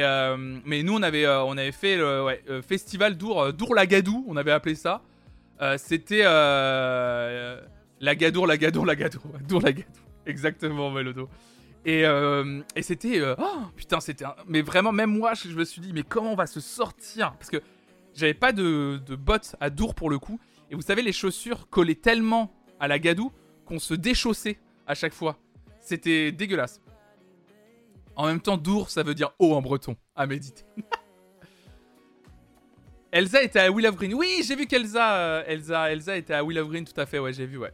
mais nous, on avait, on avait fait le festival Dour, Dour la Gadou, on avait appelé ça. Euh, c'était euh, la Gadour, la Gadour, la Gadour, Dour la Gadou. Exactement, Melodo. Et, euh, et c'était. euh, oh, putain, c'était. Mais vraiment, même moi, je je me suis dit, mais comment on va se sortir? Parce que j'avais pas de, de bottes à Dour pour le coup. Et vous savez, les chaussures collaient tellement à la Gadou qu'on se déchaussait à chaque fois. C'était dégueulasse. En même temps, Dour, ça veut dire haut en breton. À méditer. Elsa était à Will of Green. Oui, j'ai vu qu'Elsa, euh, Elsa, Elsa était à Will of Green, tout à fait. Ouais, j'ai vu, ouais.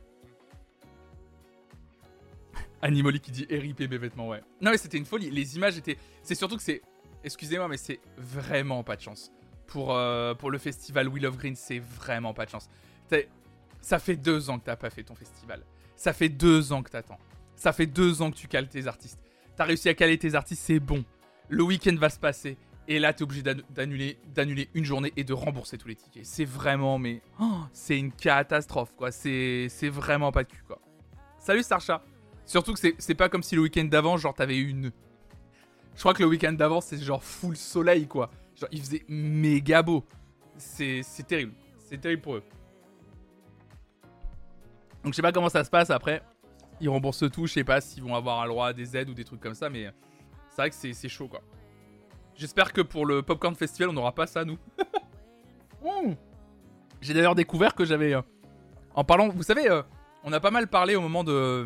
Animoli qui dit RIP mes vêtements, ouais. Non, mais c'était une folie. Les images étaient. C'est surtout que c'est. Excusez-moi, mais c'est vraiment pas de chance. Pour, euh, pour le festival Will of Green, c'est vraiment pas de chance. Ça fait deux ans que t'as pas fait ton festival. Ça fait deux ans que t'attends. Ça fait deux ans que tu cales tes artistes. T'as réussi à caler tes artistes, c'est bon. Le week-end va se passer. Et là, t'es obligé d'annu- d'annuler, d'annuler une journée et de rembourser tous les tickets. C'est vraiment, mais. oh, c'est une catastrophe, quoi. C'est c'est vraiment pas de cul, quoi. Salut, Sarcha. Surtout que c'est- c'est pas comme si le week-end d'avant, genre, t'avais une. Je crois que le week-end d'avant, c'est genre full soleil, quoi. Genre, il faisait méga beau. C'est c'est terrible. C'est terrible pour eux. Donc, je sais pas comment ça se passe après. Ils remboursent tout. Je sais pas s'ils vont avoir un droit à des aides ou des trucs comme ça, mais c'est vrai que c'est c'est chaud, quoi. J'espère que pour le Popcorn Festival, on n'aura pas ça, nous. Mmh. J'ai d'ailleurs découvert que j'avais. euh, en parlant. Vous savez, euh, on a pas mal parlé au moment de.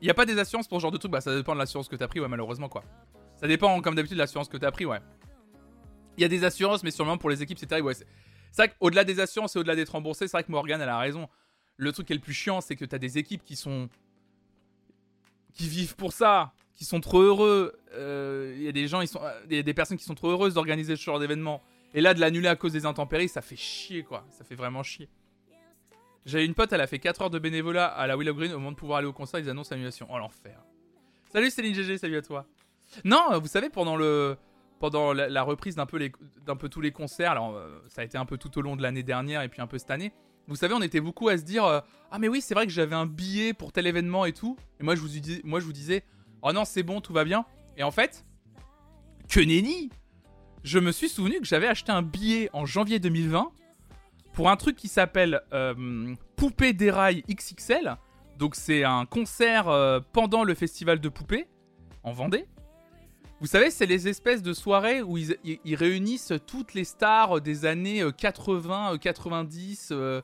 Il n'y a pas des assurances pour ce genre de truc? Bah, ça dépend de l'assurance que t'as pris, ouais, malheureusement, quoi. Ça dépend, comme d'habitude, de l'assurance que t'as pris, ouais. Il y a des assurances, mais sûrement pour les équipes, c'est terrible, ouais. C'est vrai qu'au-delà des assurances et au-delà d'être remboursé, c'est vrai que Morgan, elle a raison. Le truc qui est le plus chiant, c'est que t'as des équipes qui sont. qui vivent pour ça, qui sont trop heureux. Euh, Il y a des gens, ils il y a des personnes qui sont trop heureuses d'organiser ce genre d'événement. Et là, de l'annuler à cause des intempéries, ça fait chier, quoi. Ça fait vraiment chier. J'avais une pote, elle a fait 4 heures de bénévolat à la Willow Green. Au moment de pouvoir aller au concert, ils annoncent l'annulation. Oh l'enfer. Salut Céline GG, salut à toi. Non, vous savez, pendant le. Pendant la, reprise d'un peu, d'un peu tous les concerts, alors euh, ça a été un peu tout au long de l'année dernière et puis un peu cette année, vous savez, on était beaucoup à se dire euh, Ah, mais oui, c'est vrai que j'avais un billet pour tel événement et tout. Et moi, je vous disais Oh non, c'est bon, tout va bien. Et en fait, que nenni Je me suis souvenu que j'avais acheté un billet en janvier 2020 pour un truc qui s'appelle euh, Poupée déraille XXL. Donc, c'est un concert euh, pendant le festival de poupées en Vendée. Vous savez, c'est les espèces de soirées où ils, réunissent toutes les stars des années euh, 80, euh, 90, euh,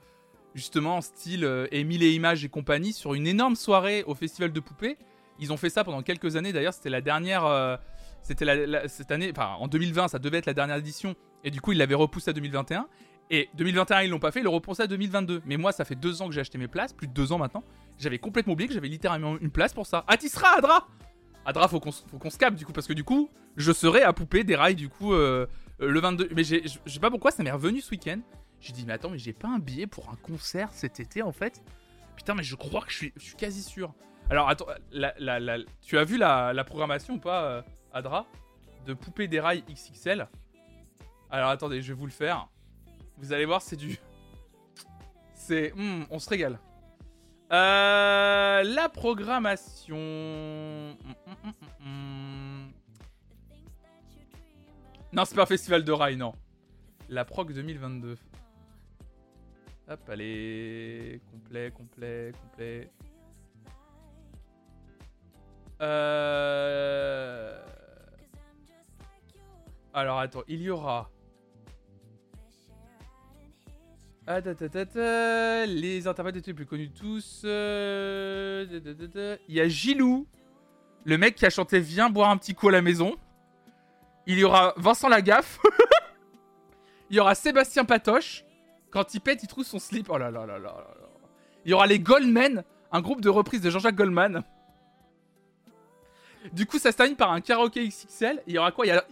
justement en style euh, Émile et Images et compagnie, sur une énorme soirée au festival de poupées. Ils ont fait ça pendant quelques années. D'ailleurs, c'était la dernière. euh, c'était la- cette année, en 2020, ça devait être la dernière édition. Et du coup, ils l'avaient repoussé à 2021. Et 2021, ils l'ont pas fait, ils l'ont repoussé à 2022. Mais moi, ça fait deux ans que j'ai acheté mes places, plus de deux ans maintenant. J'avais complètement oublié que j'avais littéralement une place pour ça. T'y seras, Adra Adra, faut qu'on faut qu'on se capte du coup, parce que du coup, je serai à poupée des rails du coup euh, le 22. Mais je sais pas pourquoi ça m'est revenu ce week-end. J'ai dit, mais attends, mais j'ai pas un billet pour un concert cet été en fait? Putain, mais je crois que je suis quasi sûr. Alors attends, tu as vu la, programmation ou pas, euh, Adra De Poupée des rails XXL Alors attendez, je vais vous le faire. Vous allez voir, c'est du. C'est. hmm, on se régale. Euh, la programmation. Hmm, hmm. Non, c'est pas un festival de rail, non. La prog 2022. Hop, allez. Complet, complet, complet. Euh... Alors attends, il y aura. Ah, ta, ta, les interprètes les plus connus tous. euh. Il y a Gilou, le mec qui a chanté Viens boire un petit coup à la maison. Il y aura Vincent Lagaffe. il y aura Sébastien Patoche. Quand il pète, il trouve son slip. Oh là là là là. Il y aura les Goldmen, un groupe de reprises de Jean-Jacques Goldman. Du coup, ça se termine par un karaoké XXL. Il y aura quoi? Il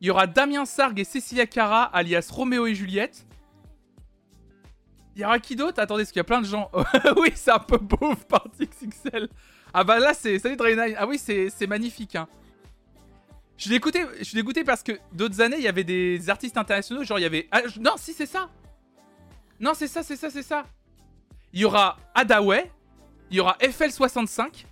y, aura Damien Sargue et Cécilia Cara, alias Roméo et Juliette. Il y aura qui d'autre? Attendez, parce qu'il y a plein de gens. oui, c'est un peu pauvre partie XXL. Ah bah là, c'est Salut Draenei. Ah oui, c'est magnifique. Hein. Je suis dégoûté, je parce que d'autres années, il y avait des artistes internationaux. Genre, il y avait. Ah, non, si, c'est ça. Non, c'est ça, c'est ça, c'est ça. Il y aura Adaway. Il y aura FL65.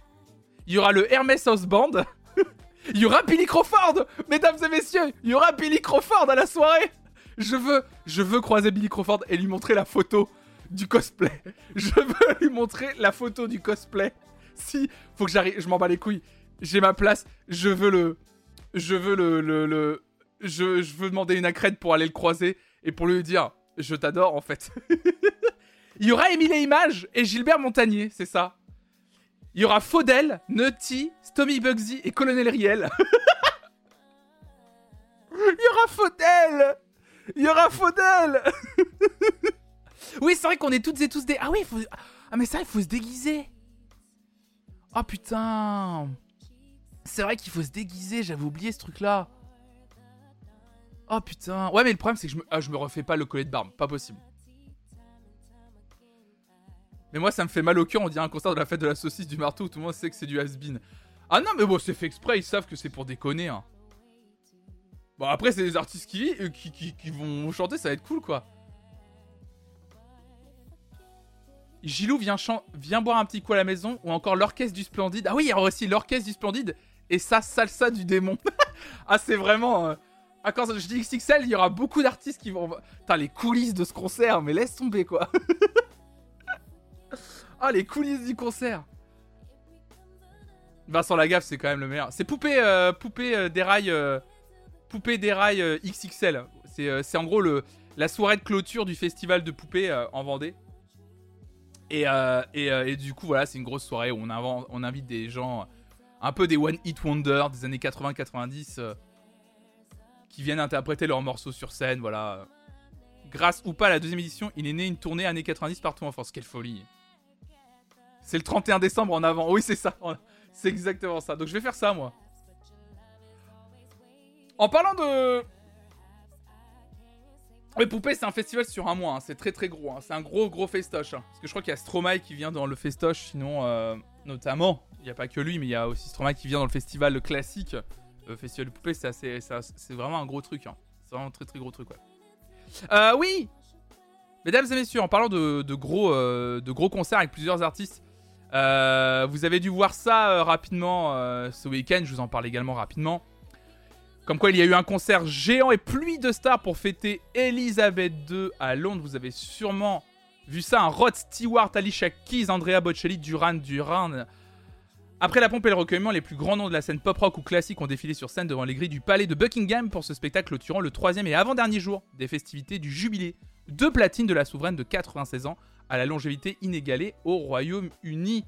Il y aura le Hermès House Band. il y aura Billy Crawford. Mesdames et messieurs, il y aura Billy Crawford à la soirée. Je veux, je veux croiser Billy Crawford et lui montrer la photo du cosplay. Je veux lui montrer la photo du cosplay. Si, faut que j'arrive, je m'en bats les couilles. J'ai ma place, je veux le, je veux le, le, le- je, veux demander une accrède pour aller le croiser et pour lui dire, je t'adore en fait. Il y aura Émile et Images et Gilbert Montagnier, c'est ça? Il y aura Faudel, Nutty, Stomy Bugsy et Colonel Riel. Il y aura Faudel Il y aura Faudel Oui, c'est vrai qu'on est toutes et tous des... Ah oui, faut... Ah mais ça, il faut se déguiser Oh putain C'est vrai qu'il faut se déguiser, j'avais oublié ce truc-là. Oh putain Ouais, mais le problème, c'est que je me... Ah, je me refais pas le collet de barbe, pas possible. Mais moi, ça me fait mal au cœur, on dirait un concert de la fête de la saucisse du marteau tout le monde sait que c'est du has-been. Ah non, mais bon, c'est fait exprès, ils savent que c'est pour déconner. Hein. Bon, après, c'est des artistes qui, euh, qui, qui, qui vont chanter, ça va être cool, quoi. Gilou vient, vient boire un petit coup à la maison, ou encore l'orchestre du Splendide. Ah oui, il y aura aussi l'orchestre du Splendide et sa salsa du démon. ah, c'est vraiment. euh, Ah, quand je dis XXL, il y aura beaucoup d'artistes qui vont. Putain, les coulisses de ce concert, mais laisse tomber, quoi. ah, les coulisses du concert. Vincent Lagaffe, c'est quand même le meilleur. C'est Poupée, euh, poupée euh, des rails. euh, Poupée des euh, XXL. C'est en gros le, la soirée de clôture du festival de poupées en Vendée. Et, et, et du coup, voilà, c'est une grosse soirée où on, on invite des gens, un peu des One Hit Wonder des années 80-90, euh, qui viennent interpréter leurs morceaux sur scène. Voilà. Grâce ou pas à la deuxième édition, il est né une tournée années 90 partout en France. Quelle folie! C'est le 31 décembre en avant. Oui, c'est ça. C'est exactement ça. Donc je vais faire ça, moi. En parlant de. Mais Poupée, c'est un festival sur un mois. hein. C'est très très gros. hein. C'est un gros gros festoche. hein. Parce que je crois qu'il y a Stromae qui vient dans le festoche. Sinon, euh, notamment, il n'y a pas que lui, mais il y a aussi Stromae qui vient dans le festival classique. Le festival de Poupée, c'est vraiment un gros truc. C'est vraiment un très très gros truc. Euh, oui Mesdames et messieurs, en parlant de, de gros, euh, de gros concerts avec plusieurs artistes, euh, vous avez dû voir ça euh, rapidement euh, ce week-end. Je vous en parle également rapidement. Comme quoi, il y a eu un concert géant et pluie de stars pour fêter Elisabeth II à Londres. Vous avez sûrement vu ça. Un Rod Stewart, Alicia Keys, Andrea Bocelli, Duran Duran. Après la pompe et le recueillement, les plus grands noms de la scène pop-rock ou classique ont défilé sur scène devant les grilles du palais de Buckingham pour ce spectacle clôturant le troisième et avant-dernier jour des festivités du jubilé de platine de la souveraine de 96 ans à la longévité inégalée au Royaume-Uni.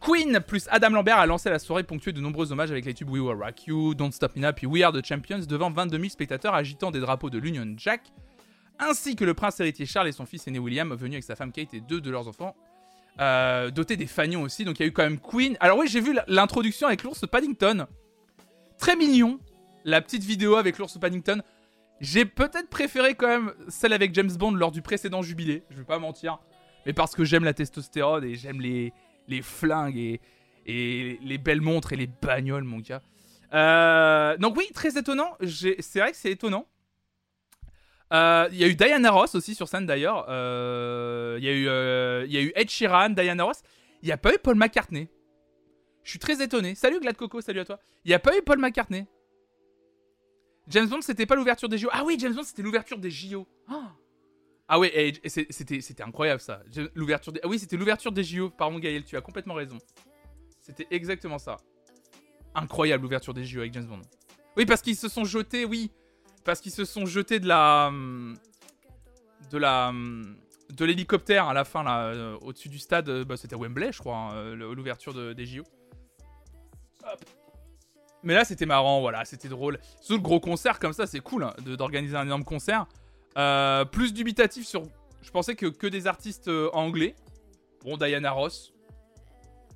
Queen plus Adam Lambert a lancé la soirée ponctuée de nombreux hommages avec les tubes We Will Rock You, Don't Stop Me Now puis We Are the Champions devant 22 000 spectateurs agitant des drapeaux de l'Union Jack, ainsi que le prince héritier Charles et son fils aîné William venus avec sa femme Kate et deux de leurs enfants, euh, dotés des fanions aussi. Donc il y a eu quand même Queen. Alors oui, j'ai vu l'introduction avec l'ours Paddington, très mignon, la petite vidéo avec l'ours Paddington. J'ai peut-être préféré quand même celle avec James Bond lors du précédent jubilé, je vais pas mentir. Mais parce que j'aime la testostérone et j'aime les, les flingues et, les belles montres et les bagnoles, mon gars. Euh, donc oui, très étonnant. C'est vrai que c'est étonnant. Euh, il y a eu Diana Ross aussi sur scène d'ailleurs. Euh, il y, a eu, y a eu Ed Sheeran, Diana Ross. Il n'y a pas eu Paul McCartney. Je suis très étonné. Salut Glad Coco, salut à toi. Il n'y a pas eu Paul McCartney. James Bond, c'était pas l'ouverture des JO. Ah oui, James Bond, c'était l'ouverture des JO. Ah ouais, c'était incroyable ça. Ah oui, c'était l'ouverture des JO. Pardon Gaël, tu as complètement raison. C'était exactement ça. Incroyable l'ouverture des JO avec James Bond. Oui, parce qu'ils se sont jetés, oui. Parce qu'ils se sont jetés de la... De la... De l'hélicoptère à la fin, là, euh, au-dessus du stade. Euh, bah, c'était Wembley, je crois, hein, l'ouverture des JO. Mais là, c'était marrant, voilà, c'était drôle. Surtout le gros concert comme ça, c'est cool hein, d'organiser un énorme concert. Euh, plus dubitatif sur. Je pensais que, que des artistes euh, anglais. Bon, Diana Ross.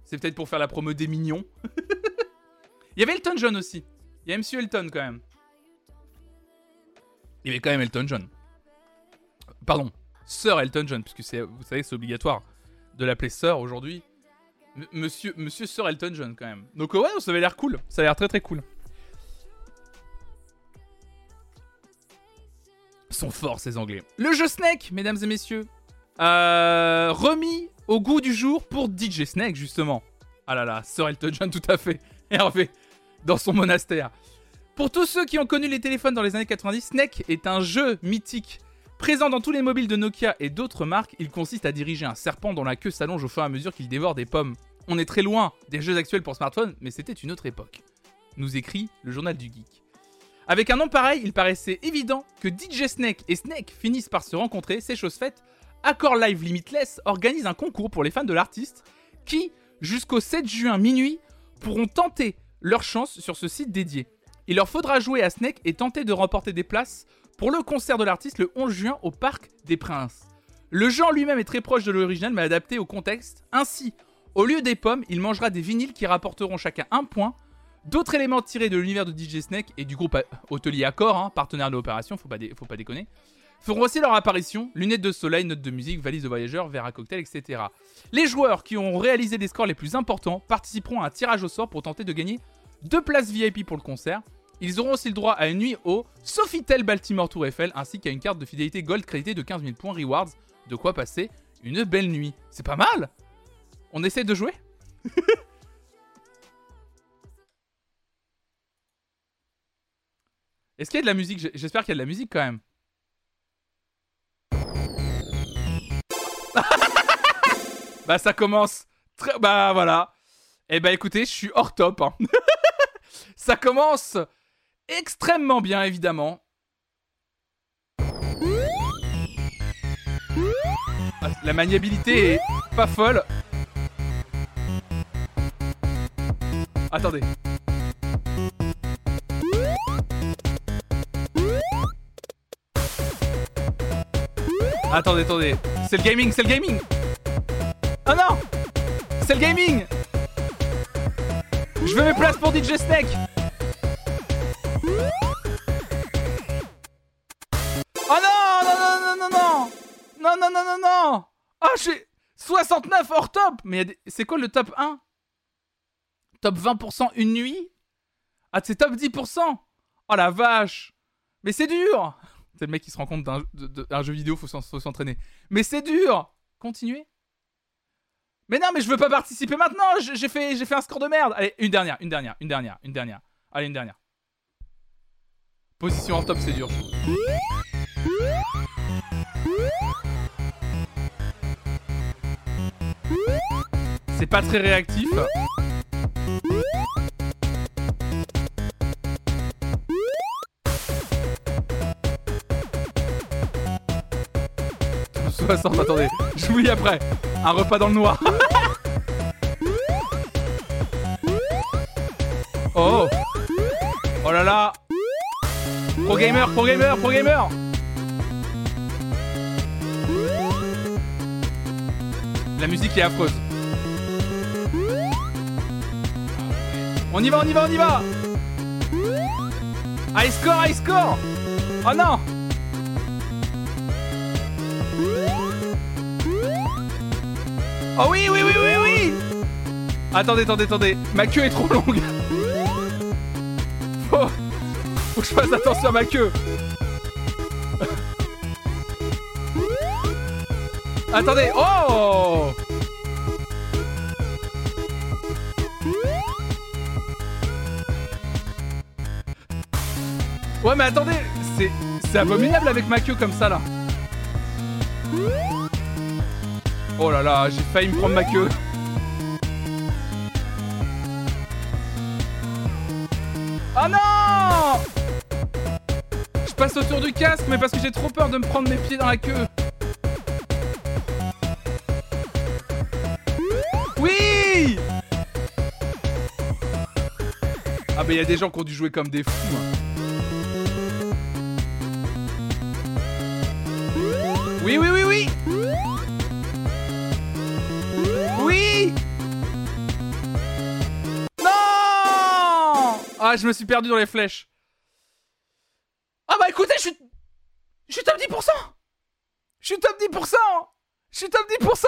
C'est peut-être pour faire la promo des mignons. Il y avait Elton John aussi. Il y a Elton quand même. Il y avait quand même Elton John. Pardon, Sir Elton John, puisque vous savez, c'est obligatoire de l'appeler Sir aujourd'hui monsieur, monsieur Sir Elton John quand même. Donc ouais, ça avait l'air cool. Ça a l'air très très cool. sont forts ces Anglais. Le jeu Snake, mesdames et messieurs, euh, remis au goût du jour pour DJ Snake justement. Ah là là, Sir Elton John tout à fait. Hervé, dans son monastère. Pour tous ceux qui ont connu les téléphones dans les années 90, Snake est un jeu mythique Présent dans tous les mobiles de Nokia et d'autres marques, il consiste à diriger un serpent dont la queue s'allonge au fur et à mesure qu'il dévore des pommes. On est très loin des jeux actuels pour smartphone, mais c'était une autre époque. Nous écrit le journal du geek. Avec un nom pareil, il paraissait évident que DJ Snake et Snake finissent par se rencontrer, c'est chose faite. Accord Live Limitless organise un concours pour les fans de l'artiste qui, jusqu'au 7 juin minuit, pourront tenter leur chance sur ce site dédié. Il leur faudra jouer à Snake et tenter de remporter des places pour le concert de l'artiste le 11 juin au Parc des Princes. Le genre lui-même est très proche de l'original mais adapté au contexte. Ainsi, au lieu des pommes, il mangera des vinyles qui rapporteront chacun un point. D'autres éléments tirés de l'univers de DJ Snake et du groupe Hôtelier Accor, hein, partenaire de l'opération, faut faut pas déconner, feront aussi leur apparition, lunettes de soleil, notes de musique, valises de voyageurs, verre à cocktail, etc. Les joueurs qui ont réalisé les scores les plus importants participeront à un tirage au sort pour tenter de gagner deux places VIP pour le concert. Ils auront aussi le droit à une nuit au Sofitel Baltimore Tour Eiffel ainsi qu'à une carte de fidélité Gold créditée de 15 000 points rewards. De quoi passer une belle nuit. C'est pas mal On essaie de jouer? Est-ce qu'il y a de la musique? J'espère qu'il y a de la musique quand même. bah ça commence. Très... Bah voilà. Eh bah écoutez, je suis hors top. Hein. ça commence extrêmement bien, évidemment. Ah, la maniabilité est pas folle. Attendez. Attendez, attendez. C'est le gaming, c'est le gaming. Oh non C'est le gaming Je veux mes places pour DJ Snake Non, non, non, non, non Ah, j'ai 69 hors top Mais c'est quoi le top 1 Top 20% une nuit? Ah, c'est top 10% Oh la vache Mais c'est dur C'est le mec qui se rend compte d'un jeu vidéo, faut s'entraîner. Mais c'est dur Continuez mais non, mais je veux pas participer maintenant. J'ai fait, j'ai fait un score de merde. Allez, une dernière, une dernière, une dernière, une dernière. Allez, une dernière. Position en top, c'est dur. C'est pas très réactif. attendez, je vous lis après. Un repas dans le noir. oh Oh là là Pro gamer, pro gamer, pro gamer La musique est affreuse. On y va, on y va, on y va High score, high score Oh non Oh oui, oui, oui, oui, oui Attendez, attendez, attendez. Ma queue est trop longue. Faut, faut que je fasse attention à ma queue. Attendez. Oh Ouais, mais attendez. C'est, c'est abominable avec ma queue comme ça, là. Oh là là, j'ai failli me prendre ma queue. Oh non Je passe autour du casque, mais parce que j'ai trop peur de me prendre mes pieds dans la queue. Oui Ah bah il y a des gens qui ont dû jouer comme des fous. hein. Oui, oui, oui, oui. Oui. Non. Ah, je me suis perdu dans les flèches. Ah bah écoutez, je suis... Je suis top 10% Je suis top 10% Je suis top 10%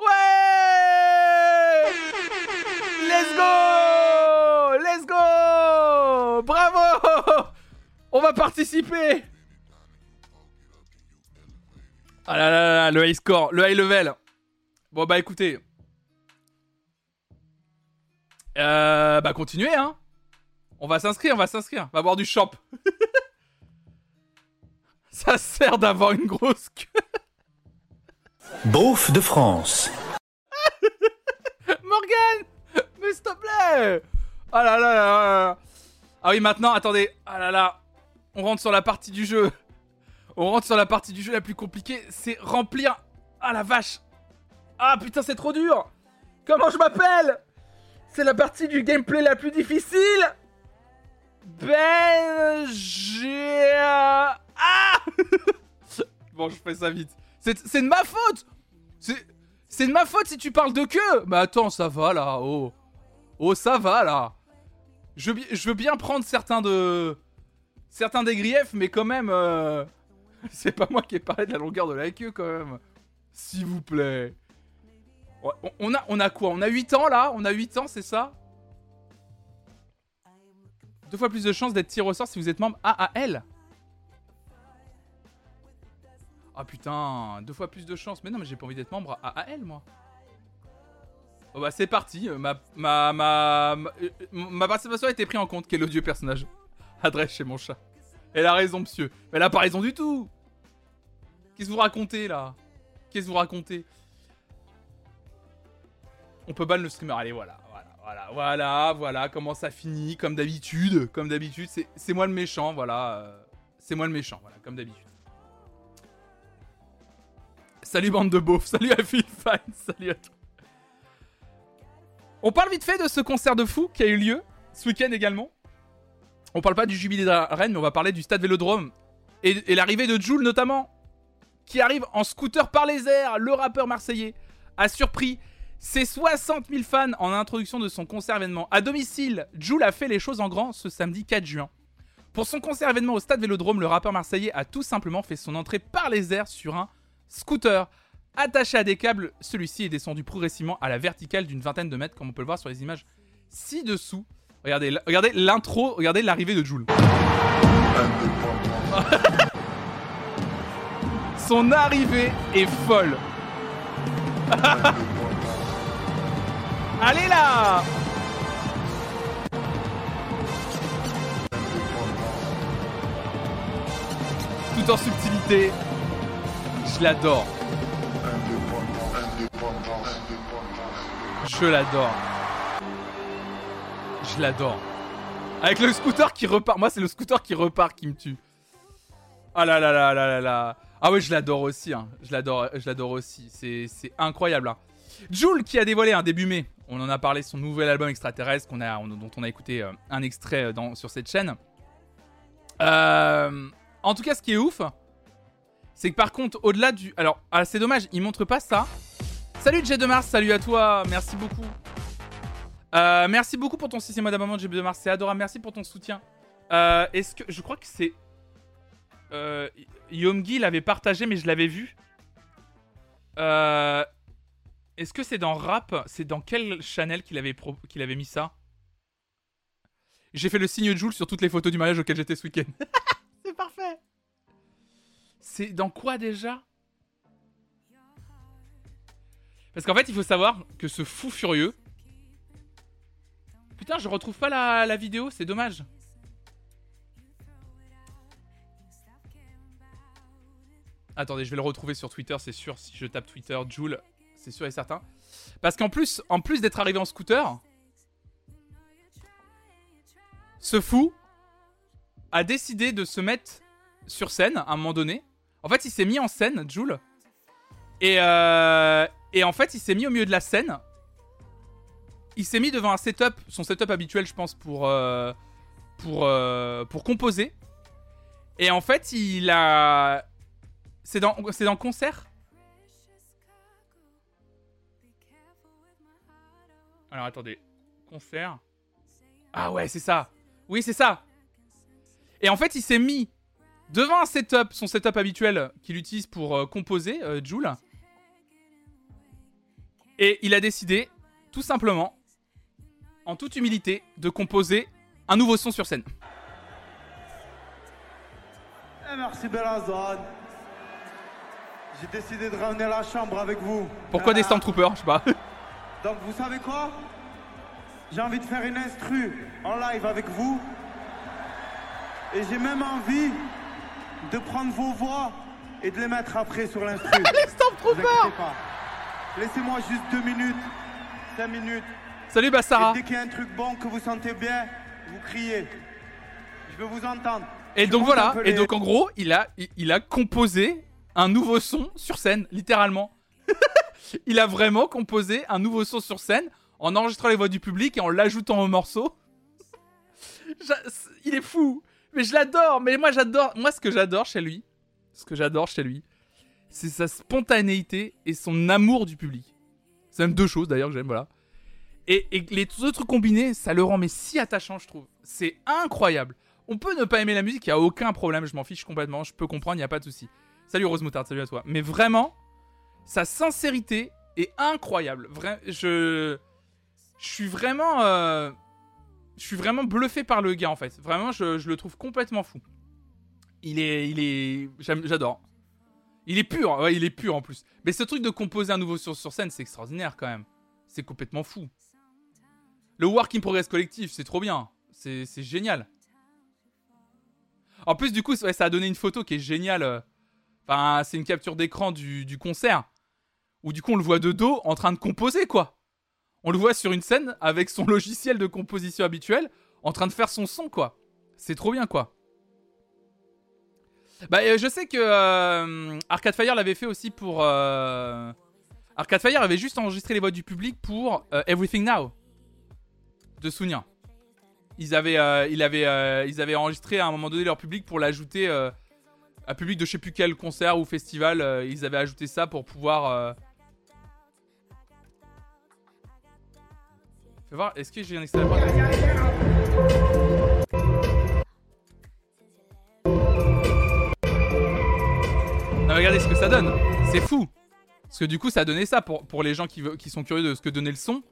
Ouais. Let's go. Let's go. Bravo. On va participer Ah là là là, le high score, le high level. Bon bah écoutez. Euh, bah continuez hein. On va s'inscrire, on va s'inscrire. On va boire du champ. Ça sert d'avoir une grosse queue. Beauf de France. Morgan Mais s'il te plaît Ah là là là là là. Ah oui, maintenant, attendez. Ah là là. On rentre sur la partie du jeu. On rentre sur la partie du jeu la plus compliquée. C'est remplir... Ah la vache Ah putain, c'est trop dur Comment je m'appelle? C'est la partie du gameplay la plus difficile Belgia... Ah Bon, je fais ça vite. C'est de ma faute C'est... De ma faute si tu parles de queue Mais attends, ça va là, oh. Oh, ça va là. Je, veux bi- je veux bien prendre certains de... Certains des griefs, mais quand même... euh, C'est pas moi qui ai parlé de la longueur de la queue quand même. S'il vous plaît. On- a, on a quoi? On a 8 ans là? On a 8 ans, c'est ça? Deux fois plus de chances d'être tiré au sort si vous êtes membre AAL. Ah putain, deux fois plus de chances. Mais non, mais j'ai pas envie d'être membre AAL moi. Oh bah c'est parti. euh, Ma, ma, ma, ma, euh, ma participation a été prise en compte. Quel odieux personnage. Adresse chez mon chat. Elle a raison, monsieur. Elle a pas raison du tout. Qu'est-ce que vous racontez là? Qu'est-ce que vous racontez? On peut ban le streamer. Allez, voilà, voilà, voilà, voilà, voilà. Comment ça finit Comme d'habitude. Comme d'habitude, c'est c'est moi le méchant, voilà. euh, C'est moi le méchant, voilà, comme d'habitude. Salut bande de beaufs, salut à Phil Fine, salut à toi. On parle vite fait de ce concert de fou qui a eu lieu ce week-end également. On parle pas du jubilé de Reine, mais on va parler du stade Vélodrome et, l'arrivée de Joule notamment, qui arrive en scooter par les airs. Le rappeur marseillais a surpris ses 60 000 fans en introduction de son concert événement. À domicile, Joule a fait les choses en grand ce samedi 4 juin. Pour son concert événement au stade Vélodrome, le rappeur marseillais a tout simplement fait son entrée par les airs sur un scooter. Attaché à des câbles, celui-ci est descendu progressivement à la verticale d'une vingtaine de mètres, comme on peut le voir sur les images ci-dessous. Regardez, regardez l'intro, regardez l'arrivée de Joule. Son arrivée est folle. Allez là Tout en subtilité. Je l'adore. Je l'adore. Je l'adore. Avec le scooter qui repart. Moi, c'est le scooter qui repart qui me tue. Ah là là là là là là. Ah ouais, je l'adore aussi. hein. Je l'adore, je l'adore aussi. C'est, incroyable. hein. Joule qui a dévoilé un début mai. On en a parlé son nouvel album extraterrestre qu'on a, on- dont on a écouté euh, un extrait euh, sur cette chaîne. Euh, en tout cas, ce qui est ouf, c'est que par contre, au-delà du, alors, ah, c'est dommage, il montre pas ça. Salut Jet de Mars, salut à toi, merci beaucoup. Euh, merci beaucoup pour ton sixième mois d'abonnement, Jet de Mars, c'est adorable, merci pour ton soutien. Euh, Est-ce que. Je crois que c'est. Euh, Yomgi l'avait partagé, mais je l'avais vu. Euh, Est-ce que c'est dans Rap C'est dans quel channel qu'il avait, pro- qu'il avait mis ça? J'ai fait le signe de Jules sur toutes les photos du mariage auquel j'étais ce week-end. c'est parfait C'est dans quoi déjà? Parce qu'en fait, il faut savoir que ce fou furieux. Putain, je retrouve pas la, vidéo, c'est dommage. Attendez, je vais le retrouver sur Twitter, c'est sûr. Si je tape Twitter, Joule, c'est sûr et certain. Parce qu'en plus, en plus d'être arrivé en scooter, ce fou a décidé de se mettre sur scène à un moment donné. En fait, il s'est mis en scène, Joule. Et, euh, et en fait, il s'est mis au milieu de la scène. Il s'est mis devant un setup, son setup habituel, je pense, pour, euh, pour, euh, pour composer. Et en fait, il a. C'est dans, c'est dans concert Alors attendez. Concert. Ah ouais, c'est ça. Oui, c'est ça. Et en fait, il s'est mis devant un setup, son setup habituel qu'il utilise pour euh, composer, Joule. Et il a décidé, tout simplement, en toute humilité, de composer un nouveau son sur scène. Eh, merci Bellazone. J'ai décidé de ramener la chambre avec vous. Pourquoi des Ah. Stormtroopers Je sais pas. Donc vous savez quoi? J'ai envie de faire une instru en live avec vous. Et j'ai même envie de prendre vos voix et de les mettre après sur l'instru. les Stormtroopers. Laissez-moi juste deux minutes, cinq minutes. Salut Bassara Et dès qu'il y a un truc bon que vous sentez bien, vous criez. Je veux vous entendre. Et Je donc voilà, et donc en gros, il a, il, il a composé un nouveau son sur scène, littéralement. il a vraiment composé un nouveau son sur scène en enregistrant les voix du public et en l'ajoutant au morceau. Il est fou, mais je l'adore. Mais moi j'adore, moi ce que j'adore chez lui, ce que j'adore chez lui, c'est sa spontanéité et son amour du public. C'est même deux choses d'ailleurs que j'aime, voilà. Et, les deux trucs combinés, ça le rend mais si attachant, je trouve. C'est incroyable. On peut ne pas aimer la musique, il y a aucun problème, je m'en fiche complètement, je peux comprendre, il n'y a pas de souci. Salut Rose Moutarde, salut à toi. Mais vraiment, sa sincérité est incroyable. Je, suis vraiment, euh, je suis vraiment bluffé par le gars en fait. Vraiment, je, le trouve complètement fou. Il est, il est, j'adore. Il est pur, il est pur en plus. Mais ce truc de composer un nouveau sur scène, c'est extraordinaire quand même. C'est complètement fou. Le work in progress collectif, c'est trop bien. C'est génial. En plus, du coup, ça a donné une photo qui est géniale. euh. C'est une capture d'écran du, concert. Où du coup, on le voit de dos en train de composer, quoi. On le voit sur une scène avec son logiciel de composition habituel en train de faire son son, quoi. C'est trop bien, quoi. Bah, euh, je sais que euh, Arcade Fire l'avait fait aussi pour. Arcade Fire avait juste enregistré les voix du public pour Everything Now de Sounia. Ils avaient, euh, il avait, euh, ils avaient enregistré à un moment donné leur public pour l'ajouter euh, à public de je sais plus quel concert ou festival. euh, ils avaient ajouté ça pour pouvoir. euh, Fais voir, est-ce que j'ai un extrait Non, regardez ce que ça donne. C'est fou. Parce que du coup, ça donné ça pour, pour les gens qui, qui sont curieux de ce que donnait le son.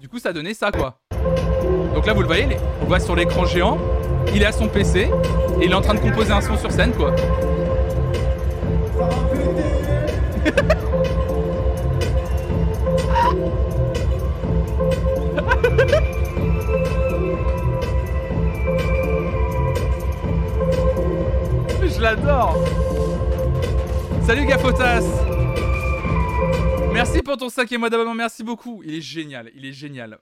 Du coup, ça donné ça, quoi. Donc là, vous le voyez, on voit sur l'écran géant. Il est à son PC et il est en train de composer un son sur scène, quoi. Je l'adore. Salut Gafotas. Merci pour ton cinquième mois d'abonnement, merci beaucoup. Il est génial, il est génial.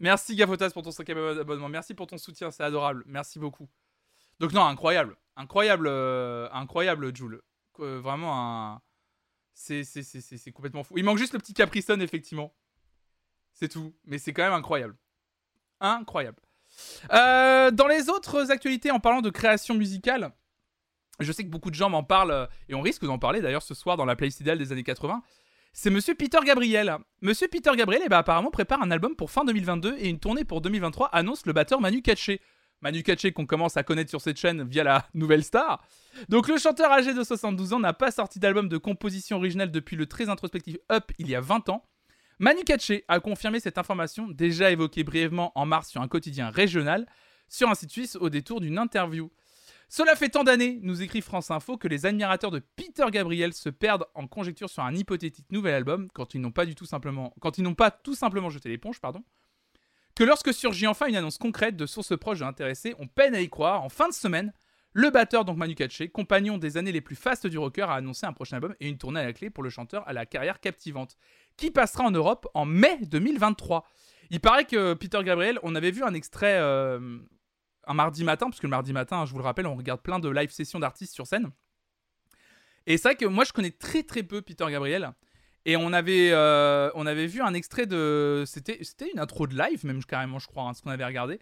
Merci Gafotas pour ton cinquième mois d'abonnement, merci pour ton soutien, c'est adorable, merci beaucoup. Donc non, incroyable, incroyable, euh, incroyable Jules. Euh, vraiment un... C'est, complètement fou. Il manque juste le petit Capricon, effectivement. C'est tout, mais c'est quand même incroyable. Incroyable. Euh, dans les autres actualités, en parlant de création musicale, je sais que beaucoup de gens m'en parlent, et on risque d'en parler d'ailleurs ce soir dans la playlist idéale des années 80. C'est Monsieur Peter Gabriel. Monsieur Peter Gabriel, eh ben, apparemment, prépare un album pour fin 2022 et une tournée pour 2023, annonce le batteur Manu Katché. Manu Katché qu'on commence à connaître sur cette chaîne via la nouvelle star. Donc le chanteur âgé de 72 ans n'a pas sorti d'album de composition originale depuis le très introspectif Up il y a 20 ans. Manu Katché a confirmé cette information, déjà évoquée brièvement en mars sur un quotidien régional, sur un site suisse au détour d'une interview. Cela fait tant d'années, nous écrit France Info, que les admirateurs de Peter Gabriel se perdent en conjecture sur un hypothétique nouvel album quand ils n'ont pas du tout simplement, quand ils n'ont pas tout simplement jeté l'éponge, pardon que lorsque surgit enfin une annonce concrète de sources proches de l'intéressé, on peine à y croire. En fin de semaine, le batteur, donc Manu Katché, compagnon des années les plus fastes du rocker, a annoncé un prochain album et une tournée à la clé pour le chanteur à la carrière captivante, qui passera en Europe en mai 2023. Il paraît que Peter Gabriel, on avait vu un extrait euh, un mardi matin, parce que le mardi matin, je vous le rappelle, on regarde plein de live sessions d'artistes sur scène. Et c'est vrai que moi, je connais très très peu Peter Gabriel. Et on avait, euh, on avait vu un extrait de. C'était, c'était une intro de live, même carrément, je crois, hein, ce qu'on avait regardé.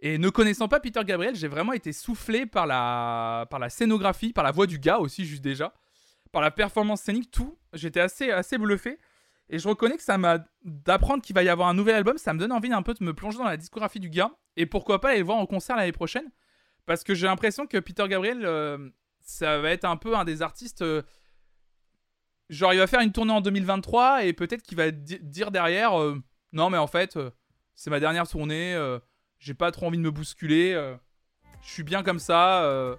Et ne connaissant pas Peter Gabriel, j'ai vraiment été soufflé par la, par la scénographie, par la voix du gars aussi, juste déjà, par la performance scénique, tout. J'étais assez, assez bluffé. Et je reconnais que ça m'a. D'apprendre qu'il va y avoir un nouvel album, ça me donne envie un peu de me plonger dans la discographie du gars. Et pourquoi pas aller le voir en concert l'année prochaine. Parce que j'ai l'impression que Peter Gabriel, euh, ça va être un peu un des artistes. Euh, genre il va faire une tournée en 2023 et peut-être qu'il va dire derrière euh, non mais en fait c'est ma dernière tournée j'ai pas trop envie de me bousculer je suis bien comme ça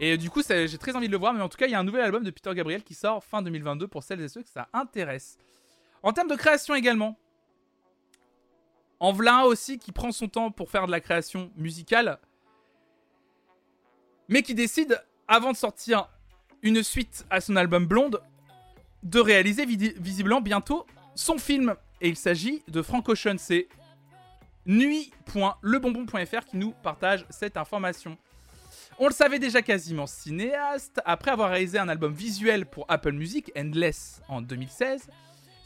et du coup j'ai très envie de le voir mais en tout cas il y a un nouvel album de Peter Gabriel qui sort fin 2022 pour celles et ceux que ça intéresse en termes de création également en voilà aussi qui prend son temps pour faire de la création musicale mais qui décide avant de sortir une suite à son album Blonde de réaliser visiblement bientôt son film. Et il s'agit de Frank Ocean. C'est nuit.lebonbon.fr qui nous partage cette information. On le savait déjà quasiment cinéaste, après avoir réalisé un album visuel pour Apple Music, Endless, en 2016.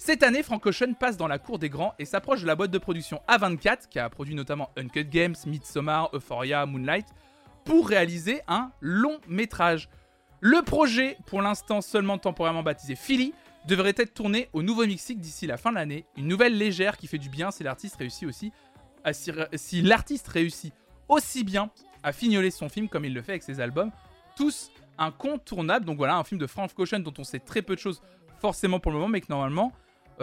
Cette année, Frank Ocean passe dans la cour des grands et s'approche de la boîte de production A24, qui a produit notamment Uncut Games, Midsommar, Euphoria, Moonlight, pour réaliser un long métrage. Le projet, pour l'instant seulement temporairement baptisé Philly, devrait être tourné au Nouveau-Mexique d'ici la fin de l'année. Une nouvelle légère qui fait du bien si l'artiste réussit aussi à, si, l'artiste réussit aussi bien à fignoler son film comme il le fait avec ses albums, tous incontournables. Donc voilà, un film de Frank Ocean dont on sait très peu de choses forcément pour le moment, mais qui normalement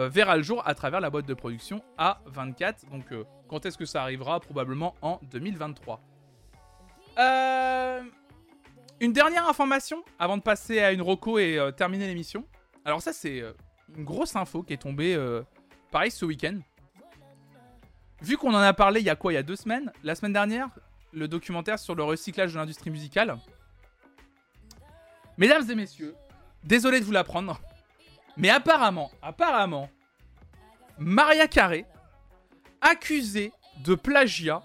verra le jour à travers la boîte de production A24. Donc euh, quand est-ce que ça arrivera? Probablement en 2023. Euh... Une dernière information avant de passer à une roco et euh, terminer l'émission. Alors ça c'est euh, une grosse info qui est tombée euh, pareil ce week-end. Vu qu'on en a parlé il y a quoi? Il y a deux semaines? La semaine dernière, le documentaire sur le recyclage de l'industrie musicale. Mesdames et messieurs, désolé de vous l'apprendre, mais apparemment, apparemment, Maria Carey, accusée de plagiat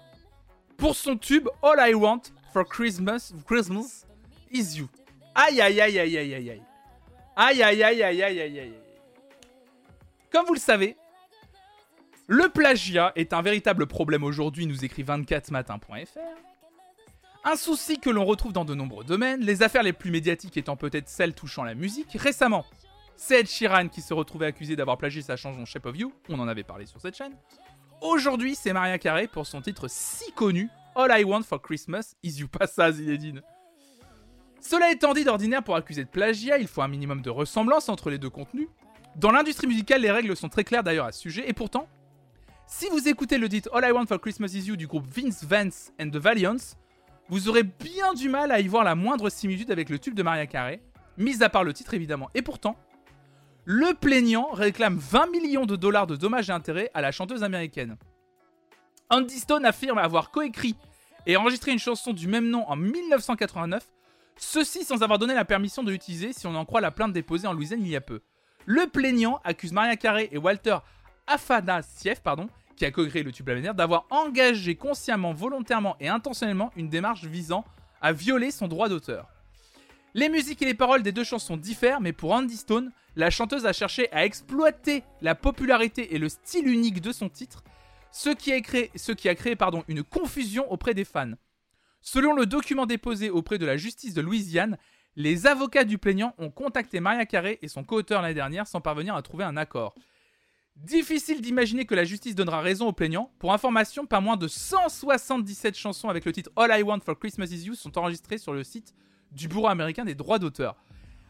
pour son tube All I Want for Christmas, Christmas is you. Aïe aïe aïe aïe aïe aïe aïe. Aïe aïe aïe aïe aïe aïe aïe. Comme vous le savez, le plagiat est un véritable problème aujourd'hui, nous écrit 24matin.fr. Un souci que l'on retrouve dans de nombreux domaines, les affaires les plus médiatiques étant peut-être celles touchant la musique. Récemment, c'est Ed Sheeran qui se retrouvait accusé d'avoir plagié sa chanson Shape of You, on en avait parlé sur cette chaîne. Aujourd'hui, c'est Maria Carey pour son titre si connu, All I Want for Christmas is You. Pas ça, Zinedine. Cela étant dit d'ordinaire, pour accuser de plagiat, il faut un minimum de ressemblance entre les deux contenus. Dans l'industrie musicale, les règles sont très claires d'ailleurs à ce sujet, et pourtant, si vous écoutez le dit All I Want for Christmas Is You du groupe Vince Vance and the Valiants, vous aurez bien du mal à y voir la moindre similitude avec le tube de Maria Carey, mis à part le titre évidemment. Et pourtant, le plaignant réclame 20 millions de dollars de dommages et intérêts à la chanteuse américaine. Andy Stone affirme avoir coécrit et enregistré une chanson du même nom en 1989 Ceci sans avoir donné la permission de l'utiliser si on en croit la plainte déposée en Louisiane il y a peu. Le plaignant accuse Maria Carey et Walter Afanasieff, pardon, qui a co-créé le tube d'avoir engagé consciemment, volontairement et intentionnellement une démarche visant à violer son droit d'auteur. Les musiques et les paroles des deux chansons diffèrent, mais pour Andy Stone, la chanteuse a cherché à exploiter la popularité et le style unique de son titre, ce qui a créé, une confusion auprès des fans. Selon le document déposé auprès de la justice de Louisiane, les avocats du plaignant ont contacté Maria Carey et son co-auteur l'année dernière sans parvenir à trouver un accord. Difficile d'imaginer que la justice donnera raison aux plaignants. Pour information, pas moins de 177 chansons avec le titre All I Want for Christmas Is You sont enregistrées sur le site du Bureau américain des droits d'auteur.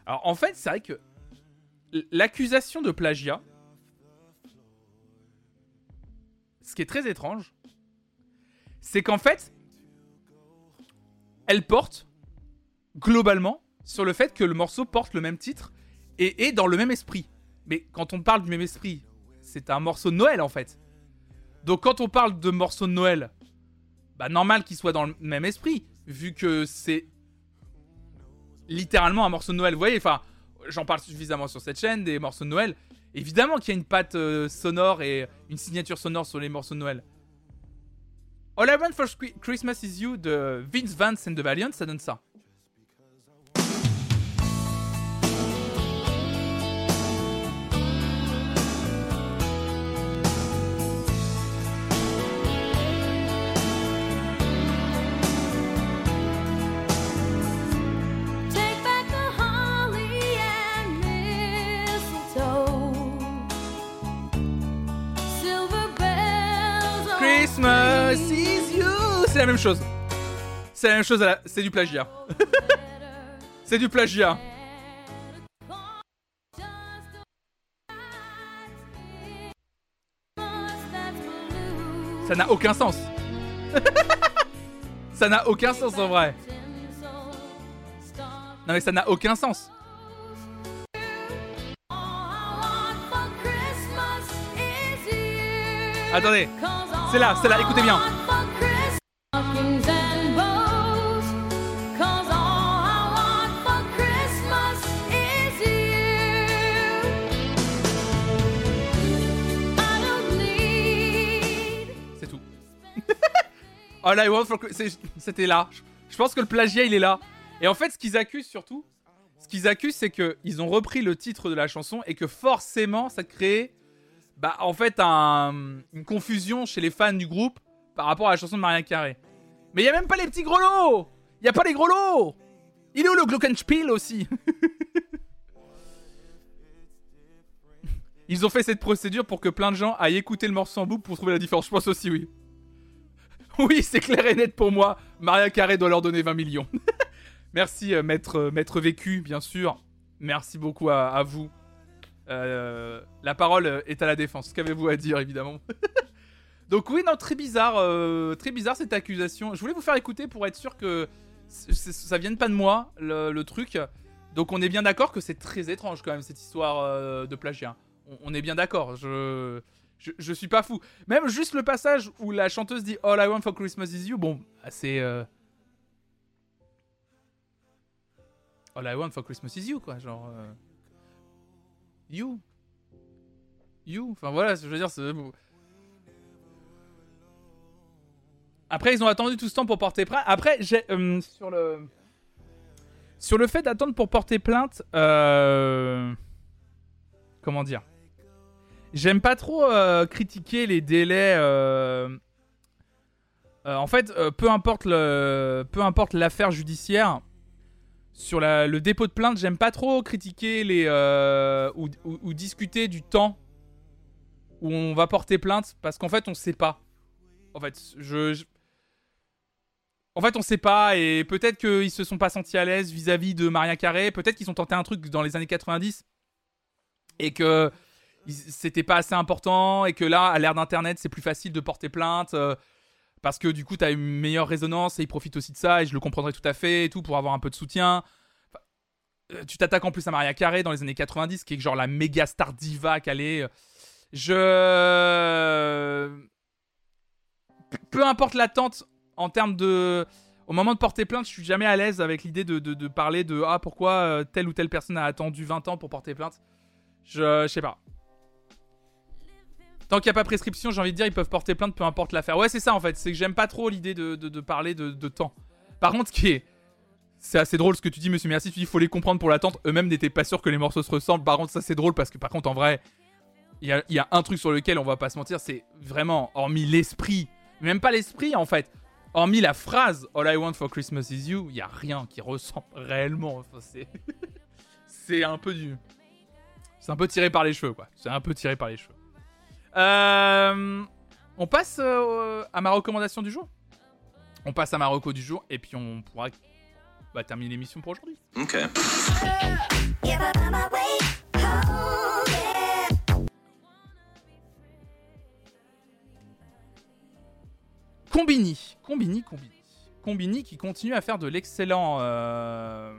Alors en fait, c'est vrai que l'accusation de plagiat, ce qui est très étrange, c'est qu'en fait, elle porte globalement sur le fait que le morceau porte le même titre et est dans le même esprit. Mais quand on parle du même esprit, c'est un morceau de Noël en fait. Donc quand on parle de morceau de Noël, bah normal qu'il soit dans le même esprit, vu que c'est littéralement un morceau de Noël. Vous voyez, enfin, j'en parle suffisamment sur cette chaîne, des morceaux de Noël. Évidemment qu'il y a une patte euh, sonore et une signature sonore sur les morceaux de Noël. All I Want for Christmas Is You de Vince Vance and the Valiant, ça donne ça. C'est la même chose. C'est la même chose, c'est du plagiat. c'est du plagiat. Ça n'a aucun sens. ça n'a aucun sens en vrai. Non mais ça n'a aucun sens. Attendez, c'est là, c'est là, écoutez bien. All I want C'était là. Je pense que le plagiat, il est là. Et en fait, ce qu'ils accusent surtout, ce qu'ils accusent, c'est qu'ils ont repris le titre de la chanson et que forcément, ça crée, bah, en fait, une confusion chez les fans du groupe par rapport à la chanson de Maria Carré. Mais il y a même pas les petits grelots Il y a pas les grelots Il est où le Glockenspiel aussi? Ils ont fait cette procédure pour que plein de gens aillent écouter le morceau en boucle pour trouver la différence. Je pense aussi, oui. Oui, c'est clair et net pour moi. Maria Carré doit leur donner 20 millions. Merci, euh, maître, euh, maître vécu, bien sûr. Merci beaucoup à, vous. Euh, la parole est à la défense. Qu'avez-vous à dire, évidemment Donc oui, non, très bizarre, très bizarre cette accusation. Je voulais vous faire écouter pour être sûr que ça vienne pas de moi, le, truc. Donc on est bien d'accord que c'est très étrange quand même cette histoire de plagiat. on est bien d'accord. Je je, suis pas fou. Même juste le passage où la chanteuse dit All I want for Christmas is you, bon, c'est. Euh, All I want for Christmas is you, quoi. Genre. Euh, you. You. Enfin voilà, je veux dire, c'est. Après, ils ont attendu tout ce temps pour porter plainte. Après, j'ai. Euh, sur le. Sur le fait d'attendre pour porter plainte. Comment dire? J'aime pas trop euh, critiquer les délais. Euh, euh, en fait, peu importe le, peu importe l'affaire judiciaire, sur le dépôt de plainte, j'aime pas trop critiquer les ou, discuter du temps où on va porter plainte parce qu'en fait, on sait pas. En fait, je, en fait, on sait pas et peut-être qu'ils se sont pas sentis à l'aise vis-à-vis de Maria Carré. Peut-être qu'ils ont tenté un truc dans les années 90 et que c'était pas assez important et que là, à l'ère d'Internet, c'est plus facile de porter plainte euh, parce que du coup, tu as une meilleure résonance et ils profitent aussi de ça et je le comprendrais tout à fait et tout pour avoir un peu de soutien. Euh, tu t'attaques en plus à Maria Carré dans les années 90, qui est genre la méga star diva qu'elle est. Euh, je. Peu importe l'attente en termes de. Au moment de porter plainte, je suis jamais à l'aise avec l'idée de, de, parler de Ah, pourquoi telle ou telle personne a attendu 20 ans pour porter plainte. Je, je sais pas. Tant qu'il n'y a pas prescription, j'ai envie de dire, ils peuvent porter plainte, peu importe l'affaire. Ouais, c'est ça en fait. C'est que j'aime pas trop l'idée de, parler de, temps. Par contre, ce qui est. C'est assez drôle ce que tu dis, monsieur Merci. Tu dis, faut les comprendre pour l'attente. Eux-mêmes n'étaient pas sûrs que les morceaux se ressemblent. Par contre, ça c'est drôle parce que, par contre, en vrai, il y a, un truc sur lequel on va pas se mentir. C'est vraiment, hormis l'esprit, même pas l'esprit en fait, hormis la phrase All I want for Christmas is you, il y a rien qui ressemble réellement. C'est. c'est un peu du. C'est un peu tiré par les cheveux, quoi. C'est un peu tiré par les cheveux. Euh, on passe euh, à ma recommandation du jour. On passe à ma reco du jour et puis on pourra bah, terminer l'émission pour aujourd'hui. Ok. Combini, Combini, Combini. Combini qui continue à faire de l'excellent. euh,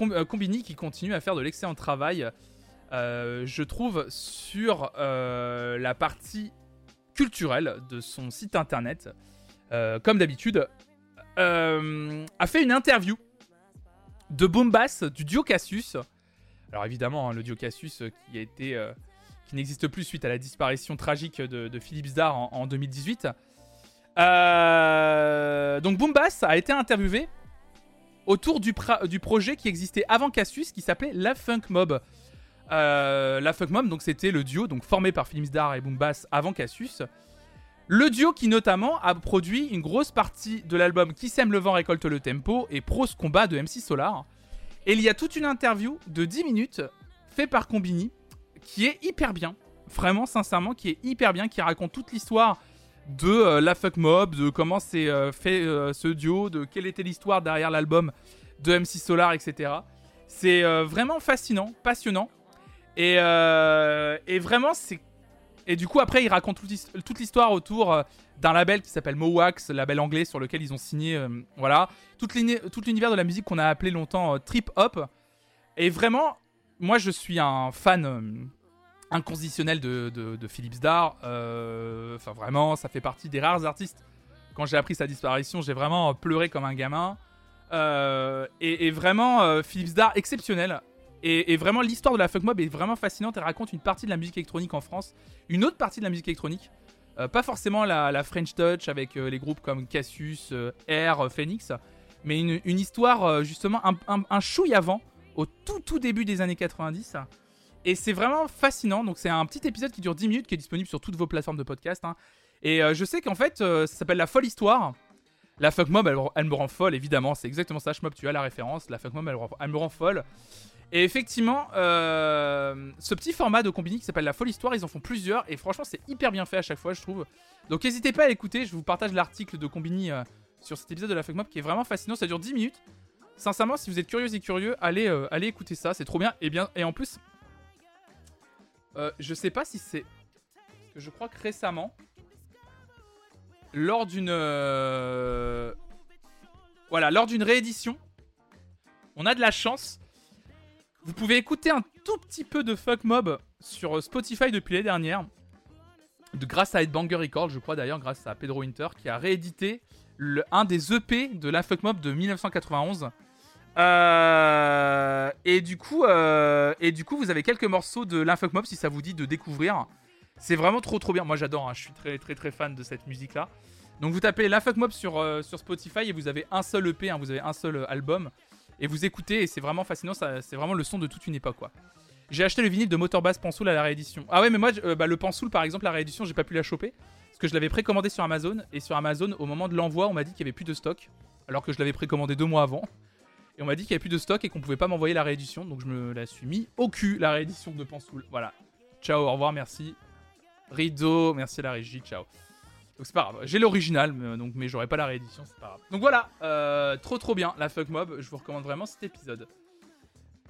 euh, Combini qui continue à faire de l'excellent travail, euh, je trouve, sur euh, la partie culturelle de son site internet. Euh, comme d'habitude, a fait une interview de Boombass du duo Cassius. Alors évidemment, hein, le duo Cassius qui a été. qui n'existe plus suite à la disparition tragique de, de Philippe Zdar en, en 2018. Euh, donc Boombass a été interviewé autour du, du projet qui existait avant Cassius qui s'appelait La Funk Mob. Euh, la Funk Mob, donc c'était le duo donc formé par Philippe Zdar et Boombass avant Cassius. Le duo qui notamment a produit une grosse partie de l'album Qui sème le vent récolte le tempo et Prose Combat de MC Solar. Et il y a toute une interview de 10 minutes faite par Combini qui est hyper bien. Vraiment, sincèrement, qui est hyper bien, qui raconte toute l'histoire de euh, la fuck mob, de comment c'est euh, fait ce duo, de quelle était l'histoire derrière l'album de MC Solar, etc. C'est vraiment fascinant, passionnant. Et, euh, et vraiment, c'est. Et du coup, après, il raconte toute l'his- toute l'histoire autour euh, d'un label qui s'appelle Mowax, label anglais sur lequel ils ont signé. euh, voilà. Tout l'univers de la musique qu'on a appelé longtemps trip hop. Et vraiment, moi, je suis un fan. inconditionnel de, de, de Philippe Zdar. Euh, Enfin, vraiment, ça fait partie des rares artistes. Quand j'ai appris sa disparition, j'ai vraiment pleuré comme un gamin. Et, vraiment, euh, Philippe Zdar, exceptionnel. Et, vraiment, l'histoire de la fuck mob est vraiment fascinante. Elle raconte une partie de la musique électronique en France, une autre partie de la musique électronique. Euh, pas forcément la, French Touch avec euh, les groupes comme Cassius, euh, Air, euh, Phoenix, mais une, histoire justement un, un, avant, au tout tout début des années 90. Et c'est vraiment fascinant. Donc, c'est un petit épisode qui dure 10 minutes, qui est disponible sur toutes vos plateformes de podcast. hein. Et je sais qu'en fait, ça s'appelle La Folle Histoire. La fuck mob, elle, me rend folle, évidemment. C'est exactement ça, Shmob, tu as la référence. La fuck mob, elle, elle me rend folle. Et effectivement, euh, ce petit format de combini qui s'appelle La Folle Histoire, ils en font plusieurs. Et franchement, c'est hyper bien fait à chaque fois, je trouve. Donc, n'hésitez pas à l'écouter. Je vous partage l'article de combini euh, sur cet épisode de La Fuck Mob qui est vraiment fascinant. Ça dure 10 minutes. Sincèrement, si vous êtes curieux et curieux, allez, euh, allez écouter ça. C'est trop bien. Et, bien. et en plus, je sais pas si c'est. Je crois que récemment, lors d'une. Voilà, lors d'une réédition, on a de la chance. Vous pouvez écouter un tout petit peu de Fuck Mob sur Spotify depuis l'année dernière. De, grâce à Headbanger Records, je crois d'ailleurs, grâce à Pedro Winter, qui a réédité un des EP de la Fuck Mob de 1991. Euh, et du coup, euh, et du coup, vous avez quelques morceaux de l'Infuck Mob si ça vous dit de découvrir. C'est vraiment trop trop bien. Moi, j'adore. hein. Je suis très très très fan de cette musique là. Donc, vous tapez l'Infuck Mob sur euh, sur Spotify et vous avez un seul EP, hein, vous avez un seul euh, album et vous écoutez et c'est vraiment fascinant. C'est vraiment le son de toute une époque quoi. J'ai acheté le vinyle de Motorbass Pansoul à la réédition. Ah ouais, mais moi, euh, bah, le Pansoul par exemple, la réédition, j'ai pas pu la choper parce que je l'avais précommandé sur Amazon et sur Amazon, au moment de l'envoi, on m'a dit qu'il y avait plus de stock alors que je l'avais précommandé deux mois avant. Et on m'a dit qu'il n'y avait plus de stock et qu'on pouvait pas m'envoyer la réédition. Donc je me la suis mis au cul, la réédition de Pansoul. Voilà. Ciao, au revoir, merci. Rideau, merci à la régie, ciao. Donc c'est pas grave. J'ai l'original, mais, donc, mais j'aurai pas la réédition, c'est pas grave. Donc voilà, euh, trop trop bien, la Fuck Mob. Je vous recommande vraiment cet épisode.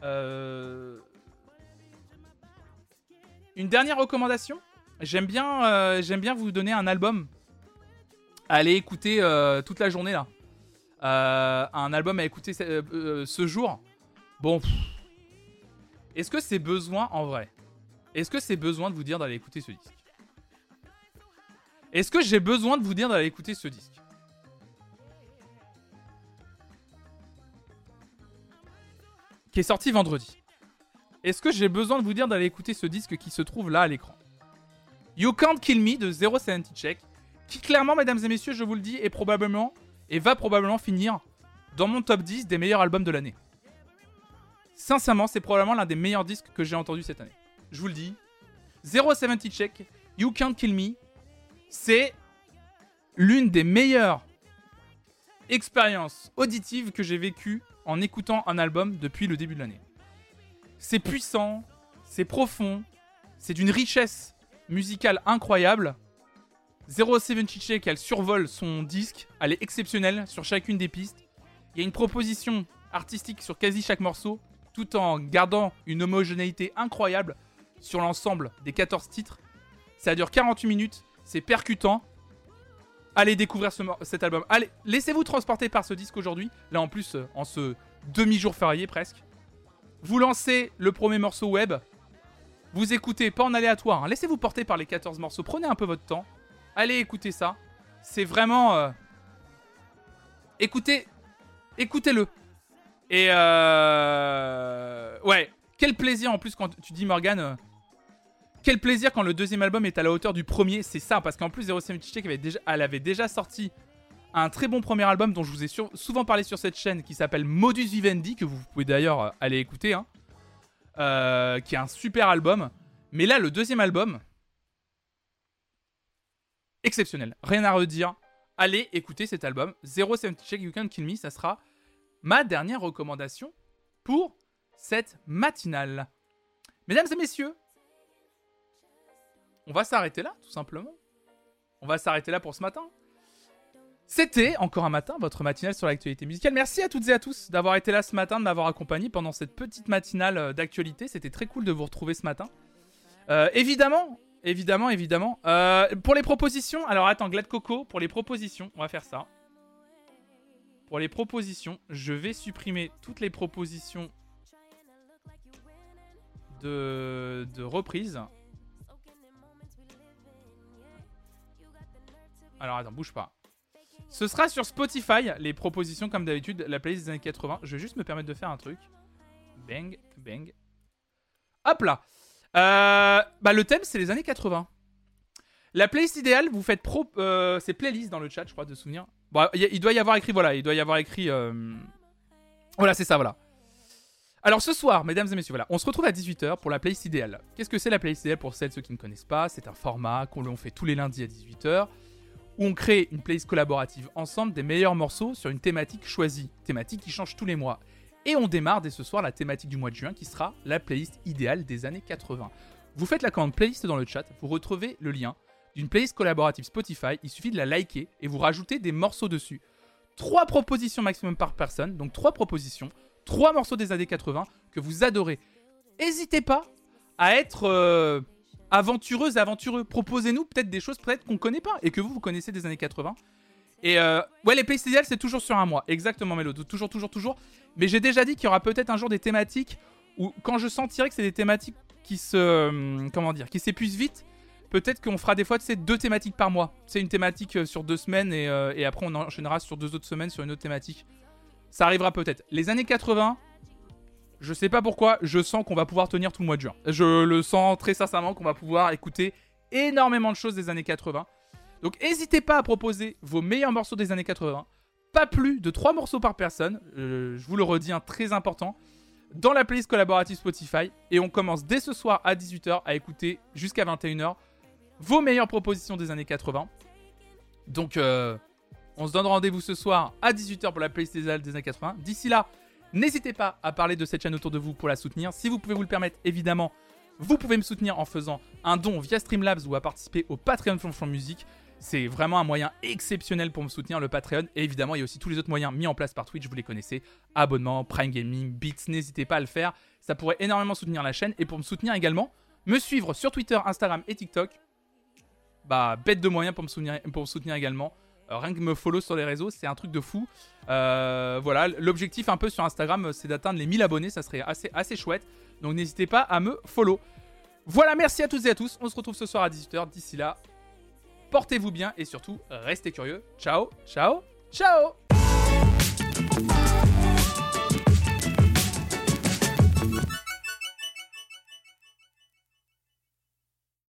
Euh... Une dernière recommandation. J'aime bien, euh, vous donner un album. à aller écouter euh, toute la journée là. Euh, un album à écouter ce, euh, euh, jour. Bon, est-ce que c'est besoin en vrai? Est-ce que c'est besoin de vous dire d'aller écouter ce disque? Est-ce que j'ai besoin de vous dire d'aller écouter ce disque? Qui est sorti vendredi. Est-ce que j'ai besoin de vous dire d'aller écouter ce disque qui se trouve là à l'écran? You Can't Kill Me de 070 Check, qui clairement, mesdames et messieurs, je vous le dis, est probablement et va probablement finir dans mon top 10 des meilleurs albums de l'année. Sincèrement, c'est probablement l'un des meilleurs disques que j'ai entendu cette année. Je vous le dis. 070 Check, You Can't Kill Me, c'est l'une des meilleures expériences auditives que j'ai vécues en écoutant un album depuis le début de l'année. C'est puissant, c'est profond, c'est d'une richesse musicale incroyable. 07 Check, elle survole son disque, elle est exceptionnelle sur chacune des pistes. Il y a une proposition artistique sur quasi chaque morceau, tout en gardant une homogénéité incroyable sur l'ensemble des 14 titres. Ça dure 48 minutes, c'est percutant. Allez découvrir cet album. Allez, laissez-vous transporter par ce disque aujourd'hui. Là en plus, euh, en ce demi-jour férié presque. Vous lancez le premier morceau web. Vous écoutez, pas en aléatoire. Hein. Laissez-vous porter par les 14 morceaux. Prenez un peu votre temps. Allez écouter ça. C'est vraiment... Euh, écoutez... Écoutez-le. Et euh... Ouais. Quel plaisir en plus quand tu dis Morgan... Quel plaisir quand le deuxième album est à la hauteur du premier, c'est ça, parce qu'en plus 078 avait déjà, elle avait déjà sorti un très bon premier album dont je vous ai souvent parlé sur cette chaîne qui s'appelle Modus Vivendi, que vous pouvez d'ailleurs euh, aller écouter, hein, euh, qui est un super album. Mais là, le deuxième album, exceptionnel, rien à redire. Allez écouter cet album, 078 You Can Kill Me, ça sera ma dernière recommandation pour cette matinale. Mesdames et messieurs, on va s'arrêter là, tout simplement. On va s'arrêter là pour ce matin. C'était encore un matin, votre matinale sur l'actualité musicale. Merci à toutes et à tous d'avoir été là ce matin, de m'avoir accompagné pendant cette petite matinale euh, d'actualité. C'était très cool de vous retrouver ce matin. Euh, évidemment, évidemment, évidemment. Euh, pour les propositions, alors attends, Glad Coco, pour les propositions, on va faire ça. Pour les propositions, je vais supprimer toutes les propositions de, de reprise. Alors attends, bouge pas. Ce sera sur Spotify, les propositions comme d'habitude, la playlist des années 80. Je vais juste me permettre de faire un truc. Bang, bang. Hop là euh, Bah le thème c'est les années 80. La playlist idéale, vous faites pro... Euh, c'est playlist dans le chat, je crois, de souvenir. Bon, il doit y avoir écrit, voilà, il doit y avoir écrit... Euh, voilà, c'est ça, voilà. Alors ce soir, mesdames et messieurs, voilà, on se retrouve à 18h pour la playlist idéale. Qu'est-ce que c'est la playlist idéale pour celles ceux qui ne connaissent pas? C'est un format qu'on fait tous les lundis à 18h où on crée une playlist collaborative ensemble des meilleurs morceaux sur une thématique choisie, thématique qui change tous les mois. Et on démarre dès ce soir la thématique du mois de juin qui sera la playlist idéale des années 80. Vous faites la commande playlist dans le chat, vous retrouvez le lien d'une playlist collaborative Spotify, il suffit de la liker et vous rajoutez des morceaux dessus. Trois propositions maximum par personne, donc trois propositions, trois morceaux des années 80 que vous adorez. N'hésitez pas à être... Euh, aventureuse, aventureux. Proposez-nous peut-être des choses peut-être qu'on connaît pas et que vous, vous connaissez des années 80. Et euh, ouais, les playlists idéales, c'est toujours sur un mois. Exactement, Melo. Toujours, toujours, toujours. Mais j'ai déjà dit qu'il y aura peut-être un jour des thématiques où, quand je sentirai que c'est des thématiques qui se. Euh, comment dire Qui s'épuisent vite, peut-être qu'on fera des fois de ces deux thématiques par mois. C'est une thématique euh, sur deux semaines et, et après on enchaînera sur deux autres semaines sur une autre thématique. Ça arrivera peut-être. Les années 80, je sais pas pourquoi, je sens qu'on va pouvoir tenir tout le mois de juin. Je le sens très sincèrement qu'on va pouvoir écouter énormément de choses des années 80. Donc n'hésitez pas à proposer vos meilleurs morceaux des années 80. Pas plus de 3 morceaux par personne. Euh, je vous le redis, un très important. Dans la playlist collaborative Spotify. Et on commence dès ce soir à 18h à écouter jusqu'à 21h vos meilleures propositions des années 80. Donc euh, on se donne rendez-vous ce soir à 18h pour la playlist des années 80. D'ici là, N'hésitez pas à parler de cette chaîne autour de vous pour la soutenir. Si vous pouvez vous le permettre, évidemment, vous pouvez me soutenir en faisant un don via Streamlabs ou à participer au Patreon Flonflon Music. C'est vraiment un moyen exceptionnel pour me soutenir, le Patreon. Et évidemment, il y a aussi tous les autres moyens mis en place par Twitch, vous les connaissez. Abonnement, Prime Gaming, Beats, n'hésitez pas à le faire. Ça pourrait énormément soutenir la chaîne. Et pour me soutenir également, me suivre sur Twitter, Instagram et TikTok. Bah, bête de moyens pour me soutenir également. Euh, rien que me follow sur les réseaux, c'est un truc de fou. Euh, voilà, l'objectif un peu sur Instagram, c'est d'atteindre les 1000 abonnés, ça serait assez, assez chouette. Donc n'hésitez pas à me follow. Voilà, merci à toutes et à tous. On se retrouve ce soir à 18h. D'ici là, portez-vous bien et surtout, restez curieux. Ciao, ciao, ciao